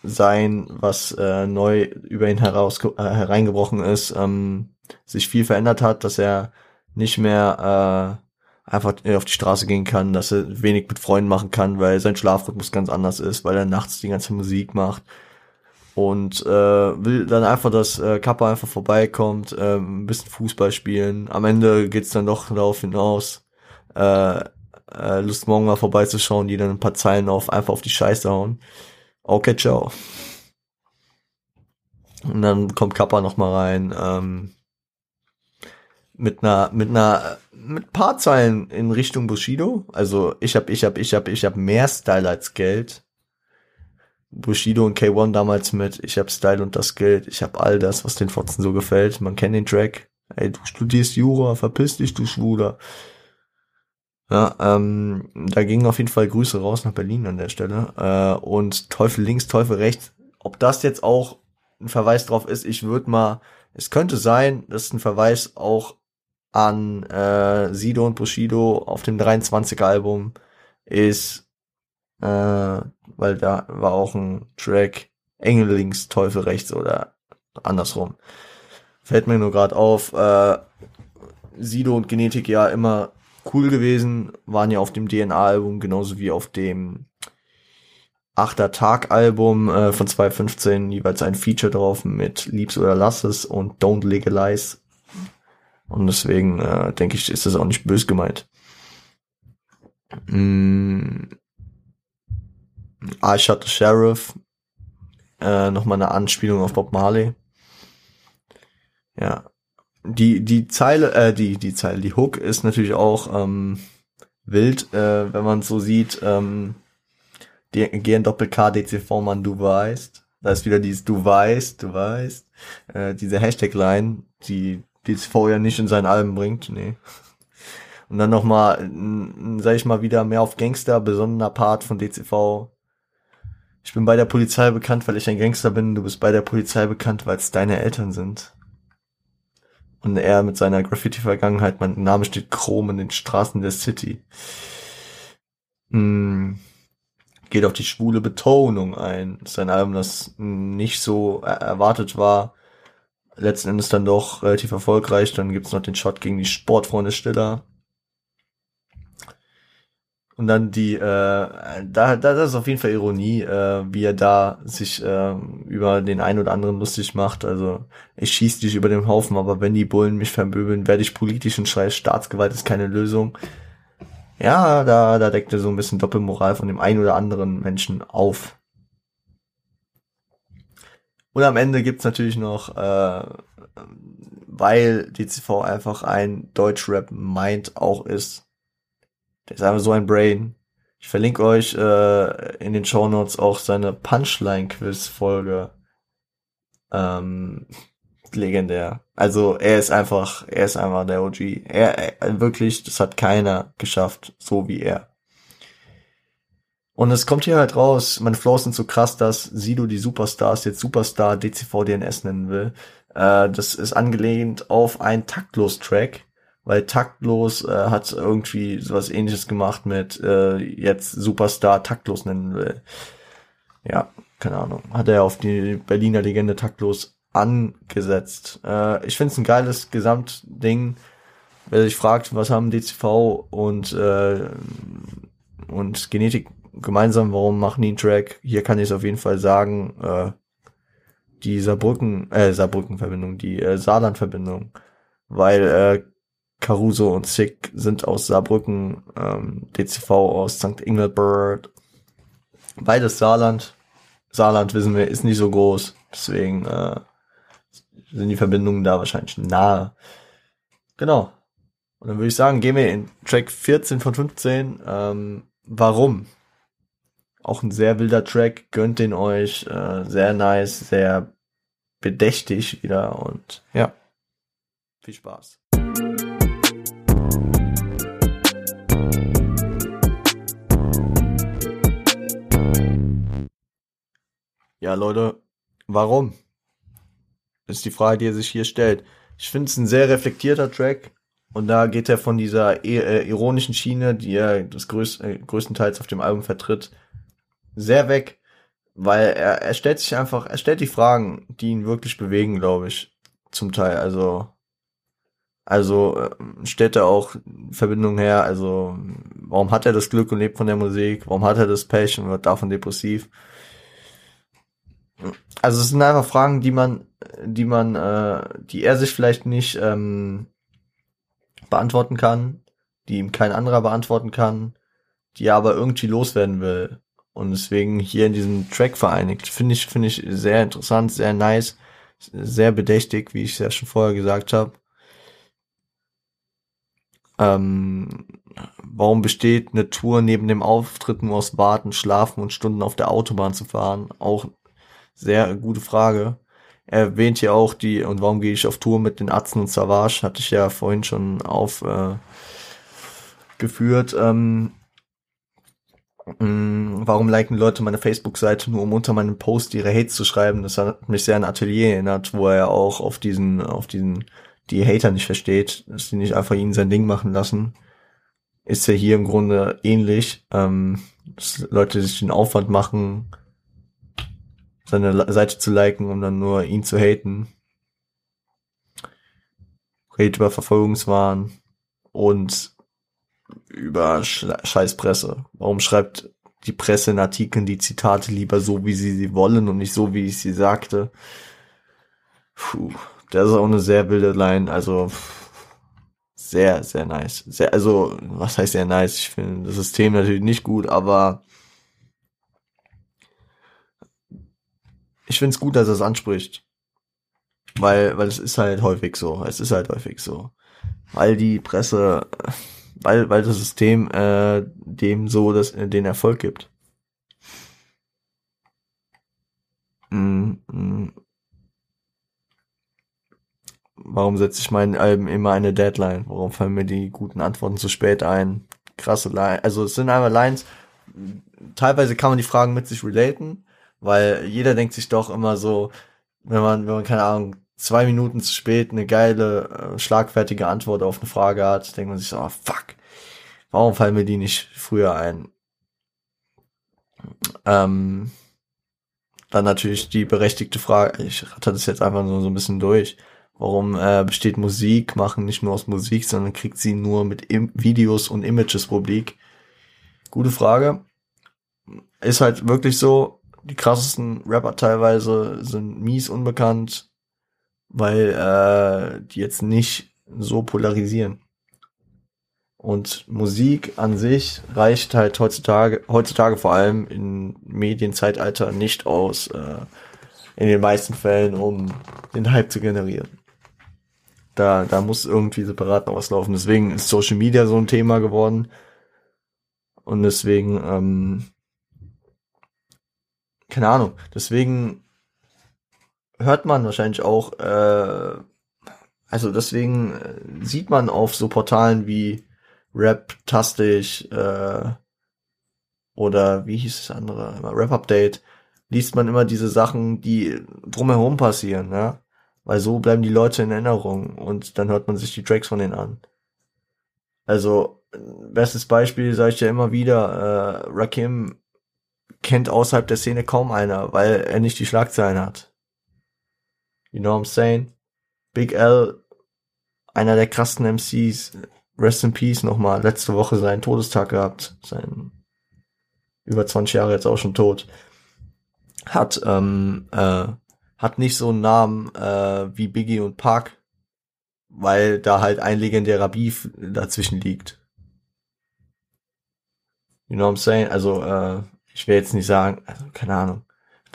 sein, was äh, neu über ihn heraus äh, hereingebrochen ist, ähm, sich viel verändert hat, dass er nicht mehr äh, einfach auf die Straße gehen kann, dass er wenig mit Freunden machen kann, weil sein Schlafrhythmus ganz anders ist, weil er nachts die ganze Musik macht und äh, will dann einfach, dass äh, Kappa einfach vorbeikommt, äh, ein bisschen Fußball spielen. Am Ende geht's dann doch darauf hinaus, äh, äh, Lust morgen mal vorbeizuschauen, die dann ein paar Zeilen auf einfach auf die Scheiße hauen. Okay, ciao. Und dann kommt Kappa noch mal rein. Ähm, mit einer mit einer mit paar Zeilen in Richtung Bushido. Also ich hab ich hab ich hab ich hab mehr Style als Geld. Bushido und K1 damals mit ich hab Style und das Geld. Ich hab all das, was den Fotzen so gefällt. Man kennt den Track. Ey, du studierst Jura, verpiss dich, du Schwuler. Ja, ähm, da gingen auf jeden Fall Grüße raus nach Berlin an der Stelle. Äh, und Teufel links, Teufel rechts. Ob das jetzt auch ein Verweis drauf ist, ich würde mal, es könnte sein, dass ein Verweis auch an äh, Sido und Bushido auf dem 23er Album ist, äh, weil da war auch ein Track Engel links, Teufel rechts oder andersrum. Fällt mir nur gerade auf, äh, Sido und Genetik ja immer cool gewesen, waren ja auf dem DNA-Album genauso wie auf dem Achter Tag-Album äh, von 2015 jeweils ein Feature drauf mit Liebs oder Lass es und Don't Legalize. Und deswegen äh, denke ich, ist das auch nicht bös gemeint. Mm. I Shot the Sheriff. Äh, Nochmal eine Anspielung auf Bob Marley. Ja, die, die Zeile, äh, die, die Zeile, die Hook ist natürlich auch ähm, wild, äh, wenn man so sieht, ähm, die gehen Doppel K DCV Mann, du weißt. Da ist wieder dieses Du weißt, du weißt. Äh, diese Hashtag-Line, die DCV ja nicht in seinen Alben bringt, nee. Und dann nochmal, sag ich mal, wieder mehr auf Gangster, besonderer Part von DCV. Ich bin bei der Polizei bekannt, weil ich ein Gangster bin. Du bist bei der Polizei bekannt, weil es deine Eltern sind. Und er mit seiner Graffiti-Vergangenheit, mein Name steht Chrom in den Straßen der City. Hm. Geht auf die schwule Betonung ein. Das ist ein Album, das nicht so erwartet war. Letzten Endes dann doch relativ erfolgreich. Dann gibt's noch den Shot gegen die Sportfreunde Stiller. Und dann die, äh, da, da das ist auf jeden Fall Ironie, äh, wie er da sich äh, über den einen oder anderen lustig macht. Also ich schieß dich über den Haufen, aber wenn die Bullen mich vermöbeln, werde ich politisch und schreie, Staatsgewalt ist keine Lösung. Ja, da, da deckt er so ein bisschen Doppelmoral von dem einen oder anderen Menschen auf. Und am Ende gibt's natürlich noch, äh, weil DCV einfach ein Deutschrap-Mind auch ist, der ist einfach so ein Brain. Ich verlinke euch äh, in den Show Notes auch seine Punchline-Quiz-Folge. Ähm, legendär. Also er ist einfach, er ist einfach der OG. Er, er wirklich, das hat keiner geschafft, so wie er. Und es kommt hier halt raus, meine Flows sind so krass, dass Sido die Superstars jetzt Superstar DCV DNS nennen will. Äh, das ist angelehnt auf ein Taktlos-Track weil taktlos äh, hat irgendwie sowas ähnliches gemacht mit äh, jetzt Superstar taktlos nennen will. Ja, keine Ahnung. Hat er auf die Berliner Legende taktlos angesetzt. Äh, ich finde es ein geiles Gesamtding. Wer sich fragt, was haben DCV und äh, und Genetik gemeinsam, warum machen die einen Track? Hier kann ich es auf jeden Fall sagen, äh, die Saarbrücken, äh, Saarbrücken-Verbindung, die äh, Saarland-Verbindung, weil äh, Caruso und Sick sind aus Saarbrücken, ähm, DCV aus St. Engelbert. Beides Saarland. Saarland, wissen wir, ist nicht so groß. Deswegen äh, sind die Verbindungen da wahrscheinlich nahe. Genau. Und dann würde ich sagen, gehen wir in Track 14 von 15. Ähm, warum? Auch ein sehr wilder Track. Gönnt den euch. Äh, sehr nice, sehr bedächtig wieder. Und ja, viel Spaß. Ja, Leute, warum? Ist die Frage, die er sich hier stellt. Ich finde es ein sehr reflektierter Track und da geht er von dieser äh, ironischen Schiene, die er das größ äh, größtenteils auf dem Album vertritt, sehr weg, weil er, er stellt sich einfach, er stellt die Fragen, die ihn wirklich bewegen, glaube ich, zum Teil. Also, also äh, stellt er auch Verbindungen her. Also, warum hat er das Glück und lebt von der Musik? Warum hat er das Pech und wird davon depressiv? Also es sind einfach Fragen, die man, die man, äh, die er sich vielleicht nicht ähm, beantworten kann, die ihm kein anderer beantworten kann, die er aber irgendwie loswerden will. Und deswegen hier in diesem Track vereinigt. Finde ich, finde ich sehr interessant, sehr nice, sehr bedächtig, wie ich es ja schon vorher gesagt habe. Ähm, warum besteht eine Tour neben dem Auftritt nur aus Warten, Schlafen und Stunden auf der Autobahn zu fahren? Auch sehr gute Frage. Er erwähnt ja auch die, und warum gehe ich auf Tour mit den Atzen und Savage, hatte ich ja vorhin schon aufgeführt. Äh, geführt. ähm, Mm, warum liken Leute meine Facebook-Seite nur, um unter meinem Post ihre Hates zu schreiben? Das hat mich sehr an Atelier erinnert, wo er auch auf diesen, auf diesen, die Hater nicht versteht, dass die nicht einfach ihn sein Ding machen lassen. Ist ja hier im Grunde ähnlich, ähm, dass Leute sich den Aufwand machen, seine Seite zu liken, um dann nur ihn zu haten. Redet über Verfolgungswahn und über Scheißpresse? Warum schreibt die Presse in Artikeln die Zitate lieber so, wie sie sie wollen und nicht so, wie ich sie sagte? Puh, das ist auch eine sehr wilde Line, also sehr, sehr nice. Sehr, also, was heißt sehr nice? Ich finde das System natürlich nicht gut, aber ich finde es gut, dass er es anspricht. Weil, weil es ist halt häufig so. Es ist halt häufig so. Weil die Presse weil, weil das System äh, dem so das, äh, den Erfolg gibt. Mm, mm. Warum setze ich meinen Alben immer eine Deadline? Warum fallen mir die guten Antworten zu spät ein? Krasse Lines. Also es sind einmal Lines, teilweise kann man die Fragen mit sich relaten, weil jeder denkt sich doch immer so, wenn man, wenn man, keine Ahnung, zwei Minuten zu spät eine geile, äh, schlagfertige Antwort auf eine Frage hat, denkt man sich so, oh, fuck, warum fallen mir die nicht früher ein? Ähm, dann natürlich die berechtigte Frage, ich ratter das jetzt einfach nur so ein bisschen durch. Warum äh, besteht Musik, machen nicht nur aus Musik, sondern kriegt sie nur mit Im Videos und Images Publik? Gute Frage. Ist halt wirklich so, die krassesten Rapper teilweise sind mies unbekannt, weil äh, die jetzt nicht so polarisieren. Und Musik an sich reicht halt heutzutage, heutzutage vor allem im Medienzeitalter nicht aus, äh, in den meisten Fällen, um den Hype zu generieren. Da, da muss irgendwie separat noch was laufen. Deswegen ist Social Media so ein Thema geworden. Und deswegen, ähm, keine Ahnung, deswegen hört man wahrscheinlich auch, äh, also deswegen äh, sieht man auf so Portalen wie Rap-tastisch äh, oder wie hieß das andere, Rap-Update, liest man immer diese Sachen, die drumherum passieren, ja. Weil so bleiben die Leute in Erinnerung und dann hört man sich die Tracks von denen an. Also, bestes Beispiel sage ich ja immer wieder, äh, Rakim kennt außerhalb der Szene kaum einer, weil er nicht die Schlagzeilen hat. You know what I'm saying? Big L, einer der krassen MCs, Rest in Peace nochmal, letzte Woche seinen Todestag gehabt, sein über 20 Jahre jetzt auch schon tot, hat, ähm, äh, hat nicht so einen Namen äh, wie Biggie und Park, weil da halt ein legendärer Beef dazwischen liegt. You know what I'm saying? Also, äh, ich will jetzt nicht sagen, also, keine Ahnung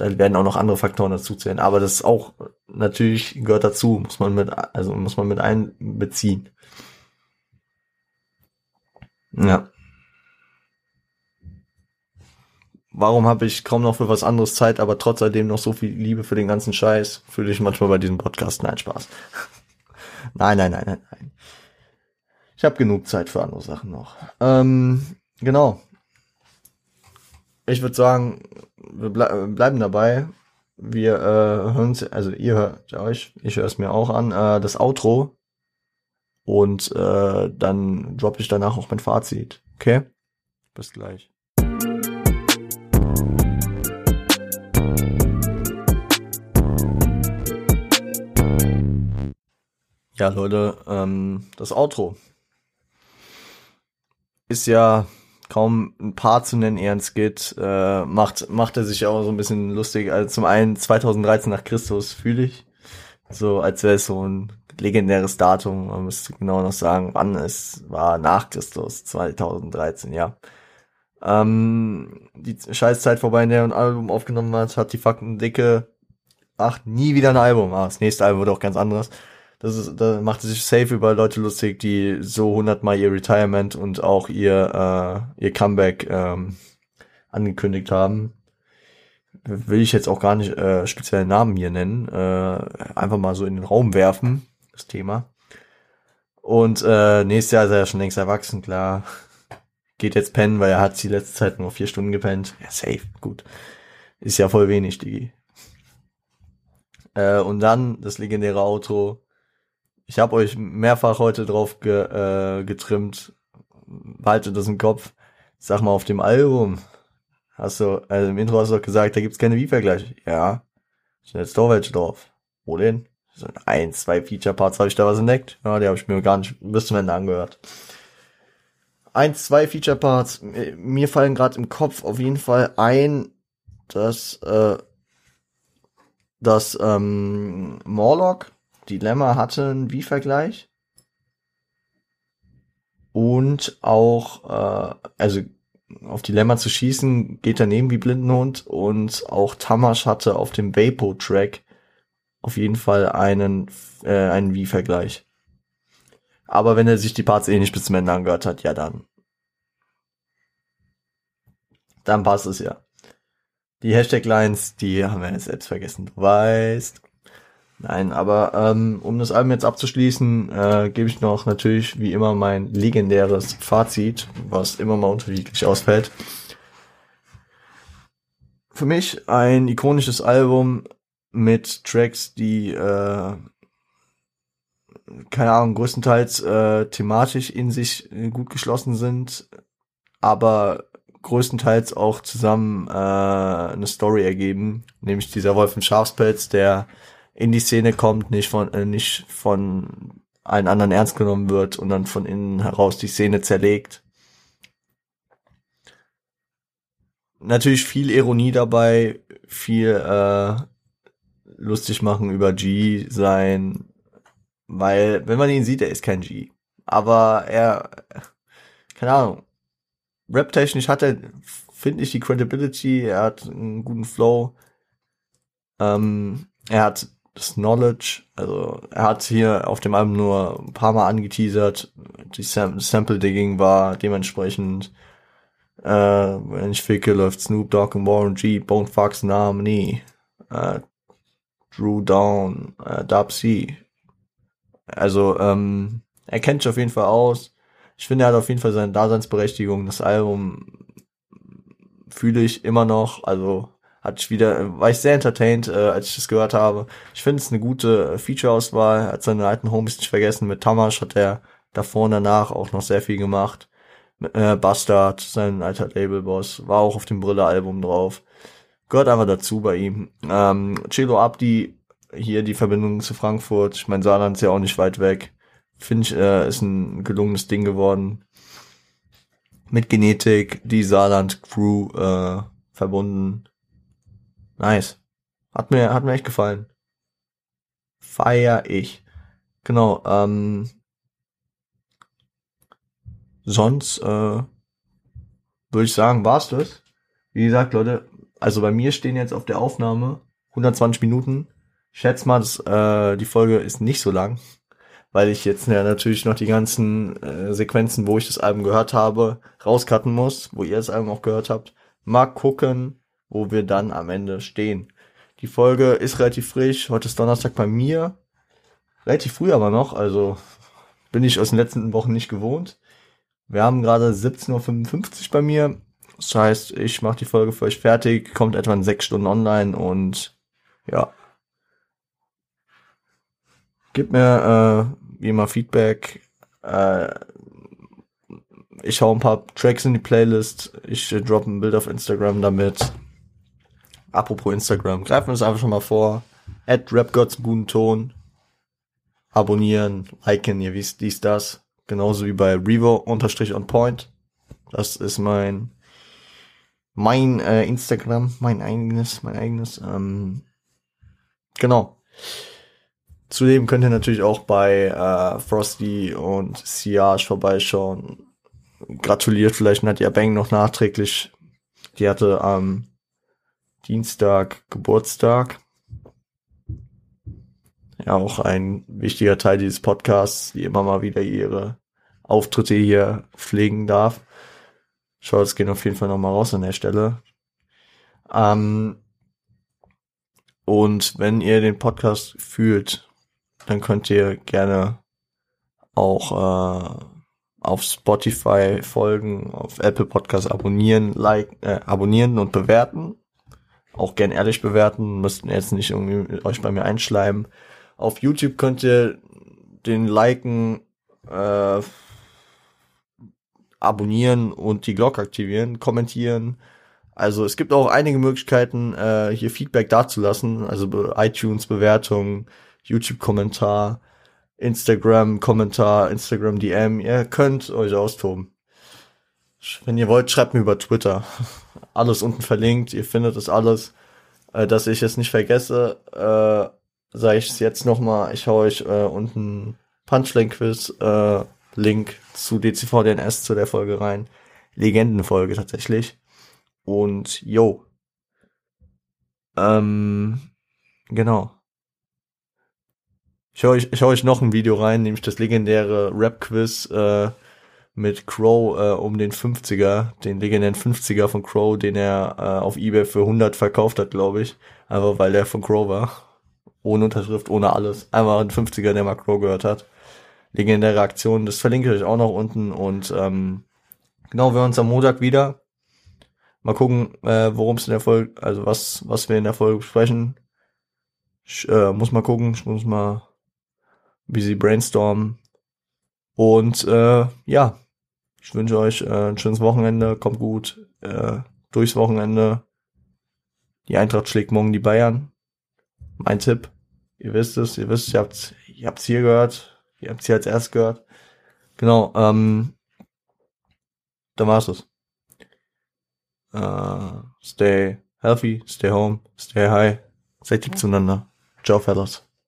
da werden auch noch andere Faktoren dazu zählen. Aber das ist auch natürlich gehört dazu, muss man mit, also muss man mit einbeziehen. Ja. Warum habe ich kaum noch für was anderes Zeit, aber trotz alledem noch so viel Liebe für den ganzen Scheiß? Fühle ich manchmal bei diesem Podcast. Nein, Spaß. nein, nein, nein, nein, nein. Ich habe genug Zeit für andere Sachen noch. Ähm, genau. Ich würde sagen, wir ble bleiben dabei. Wir äh, hören also ihr hört euch, ich höre es mir auch an, äh, das Outro. Und äh, dann droppe ich danach auch mein Fazit. Okay? Bis gleich. Ja, Leute, ähm, das Outro ist ja kaum ein Paar zu nennen, eher ein Skit, äh, macht, macht er sich auch so ein bisschen lustig. Also zum einen 2013 nach Christus fühle ich. So, als wäre es so ein legendäres Datum. Man müsste genau noch sagen, wann es war nach Christus, 2013, ja. Ähm, die Scheißzeit vorbei, in der ein Album aufgenommen hat, hat die Fakten dicke, ach, nie wieder ein Album. Ah, das nächste Album wird auch ganz anderes. Das ist, da macht sich safe über Leute lustig, die so hundertmal ihr Retirement und auch ihr, äh, ihr Comeback ähm, angekündigt haben. Will ich jetzt auch gar nicht äh, spezielle Namen hier nennen, äh, einfach mal so in den Raum werfen, das Thema. Und äh, nächstes Jahr ist er ja schon längst erwachsen, klar. Geht jetzt pennen, weil er hat die letzte Zeit nur vier Stunden gepennt. Ja, safe, gut. Ist ja voll wenig, die. Äh, und dann das legendäre Auto. Ich habe euch mehrfach heute drauf ge, äh, getrimmt. Haltet das im Kopf. Sag mal, auf dem Album hast du, also im Intro hast du doch gesagt, da gibt's keine Wie-Vergleiche. Ja. Sind jetzt doch welche drauf. Wo denn? So ein, zwei Feature-Parts habe ich da was entdeckt. Ja, die habe ich mir gar nicht bis zum Ende angehört. Eins, zwei Feature-Parts. Mir fallen gerade im Kopf auf jeden Fall ein, dass, äh, dass ähm, Morlock Dilemma hatte einen Wie-Vergleich. Und auch, äh, also auf Dilemma zu schießen, geht daneben wie Blindenhund. Und auch Tamash hatte auf dem Vapo-Track auf jeden Fall einen, äh, einen Wie-Vergleich. Aber wenn er sich die Parts eh nicht bis zum Ende angehört hat, ja dann. Dann passt es ja. Die Hashtag-Lines, die haben wir jetzt selbst vergessen, du weißt. Nein, aber ähm, um das Album jetzt abzuschließen, äh, gebe ich noch natürlich wie immer mein legendäres Fazit, was immer mal unterschiedlich ausfällt. Für mich ein ikonisches Album mit Tracks, die äh, keine Ahnung, größtenteils äh, thematisch in sich äh, gut geschlossen sind, aber größtenteils auch zusammen äh, eine Story ergeben, nämlich dieser Wolf im Schafspelz, der in die Szene kommt, nicht von äh, nicht von allen anderen ernst genommen wird und dann von innen heraus die Szene zerlegt. Natürlich viel Ironie dabei, viel äh, lustig machen über G sein, weil wenn man ihn sieht, er ist kein G, aber er keine Ahnung, rap-technisch hat er, finde ich, die Credibility, er hat einen guten Flow, ähm, er hat das Knowledge, also er hat hier auf dem Album nur ein paar Mal angeteasert, die Sam Sample-Digging war dementsprechend, äh, wenn ich ficke, läuft Snoop Dogg und Warren G, Bone Fox Namen nie, äh, Drew Down, äh, Dub C. Also, ähm, er kennt sich auf jeden Fall aus ich finde, er hat auf jeden Fall seine Daseinsberechtigung. Das Album fühle ich immer noch. Also hat ich wieder, war ich sehr entertained, äh, als ich das gehört habe. Ich finde es eine gute Feature-Auswahl. Hat seine alten Homies nicht vergessen. Mit Tamash hat er davor und danach auch noch sehr viel gemacht. Äh, Bastard, sein alter Labelboss, war auch auf dem Brille-Album drauf. Gehört einfach dazu bei ihm. Ähm, Chelo Abdi, hier die Verbindung zu Frankfurt. Ich meine, Saarland ist ja auch nicht weit weg. Finde ich, äh, ist ein gelungenes Ding geworden. Mit Genetik, die Saarland-Crew äh, verbunden. Nice. Hat mir, hat mir echt gefallen. Feier ich. Genau, ähm, sonst äh, würde ich sagen, war's das. Wie gesagt, Leute, also bei mir stehen jetzt auf der Aufnahme 120 Minuten. Ich schätze mal, dass, äh, die Folge ist nicht so lang weil ich jetzt ja natürlich noch die ganzen äh, Sequenzen, wo ich das Album gehört habe, rauscutten muss, wo ihr das Album auch gehört habt. Mal gucken, wo wir dann am Ende stehen. Die Folge ist relativ frisch. Heute ist Donnerstag bei mir. Relativ früh aber noch, also bin ich aus den letzten Wochen nicht gewohnt. Wir haben gerade 17.55 Uhr bei mir. Das heißt, ich mache die Folge für euch fertig, kommt etwa in sechs Stunden online und ja. Gib mir äh, wie immer Feedback. Äh, ich hau ein paar Tracks in die Playlist. Ich äh, droppe ein Bild auf Instagram damit. Apropos Instagram, greifen wir es einfach schon mal vor. Add RapGods im guten Ton. Abonnieren, liken, ihr wisst dies, das. Genauso wie bei Revo unterstrich on point. Das ist mein mein äh, Instagram, mein eigenes, mein eigenes. Ähm, genau. Zudem könnt ihr natürlich auch bei äh, Frosty und Siage vorbeischauen. Gratuliert vielleicht Nadja Bang noch nachträglich. Die hatte am Dienstag Geburtstag. ja auch ein wichtiger Teil dieses Podcasts, die immer mal wieder ihre Auftritte hier pflegen darf. Shoutouts gehen auf jeden Fall nochmal raus an der Stelle. Ähm, und wenn ihr den Podcast fühlt, dann könnt ihr gerne auch äh, auf Spotify folgen, auf Apple Podcast abonnieren, like, äh, abonnieren und bewerten. Auch gern ehrlich bewerten, müsst ihr jetzt nicht irgendwie euch bei mir einschleimen. Auf YouTube könnt ihr den liken, äh, abonnieren und die Glocke aktivieren, kommentieren. Also es gibt auch einige Möglichkeiten, äh, hier Feedback dazulassen, also iTunes-Bewertung, YouTube-Kommentar, Instagram-Kommentar, Instagram-DM. Ihr könnt euch austoben. Wenn ihr wollt, schreibt mir über Twitter. Alles unten verlinkt, ihr findet es alles. Äh, dass ich es nicht vergesse, äh, sage ich es jetzt nochmal. Ich hau euch äh, unten Punchline-Quiz äh, Link zu DCVDNS zu der Folge rein. Legendenfolge tatsächlich. Und yo. Ähm, genau. Ich hau euch, ich hau euch noch ein Video rein, nämlich das legendäre Rap-Quiz äh, mit Crow äh, um den 50er, den legendären 50er von Crow, den er äh, auf Ebay für 100 verkauft hat, glaube ich. Einfach weil der von Crow war. Ohne Unterschrift, ohne alles. Einfach ein 50er, der mal Crow gehört hat legendäre Aktion. Das verlinke ich euch auch noch unten. Und ähm, genau, wir hören uns am Montag wieder. Mal gucken, äh, worum es in der Folge, also was, was wir in der Folge besprechen. Ich äh, muss mal gucken, ich muss mal busy brainstormen. Und äh, ja, ich wünsche euch äh, ein schönes Wochenende, kommt gut äh, durchs Wochenende. Die Eintracht schlägt morgen die Bayern. Mein Tipp. Ihr wisst es, ihr wisst, ihr habt ihr habt's hier gehört. Ihr habt sie als erst gehört. Genau, ähm, dann war's es. Uh, stay healthy, stay home, stay high. Seid lieb zueinander. Ciao, fellas.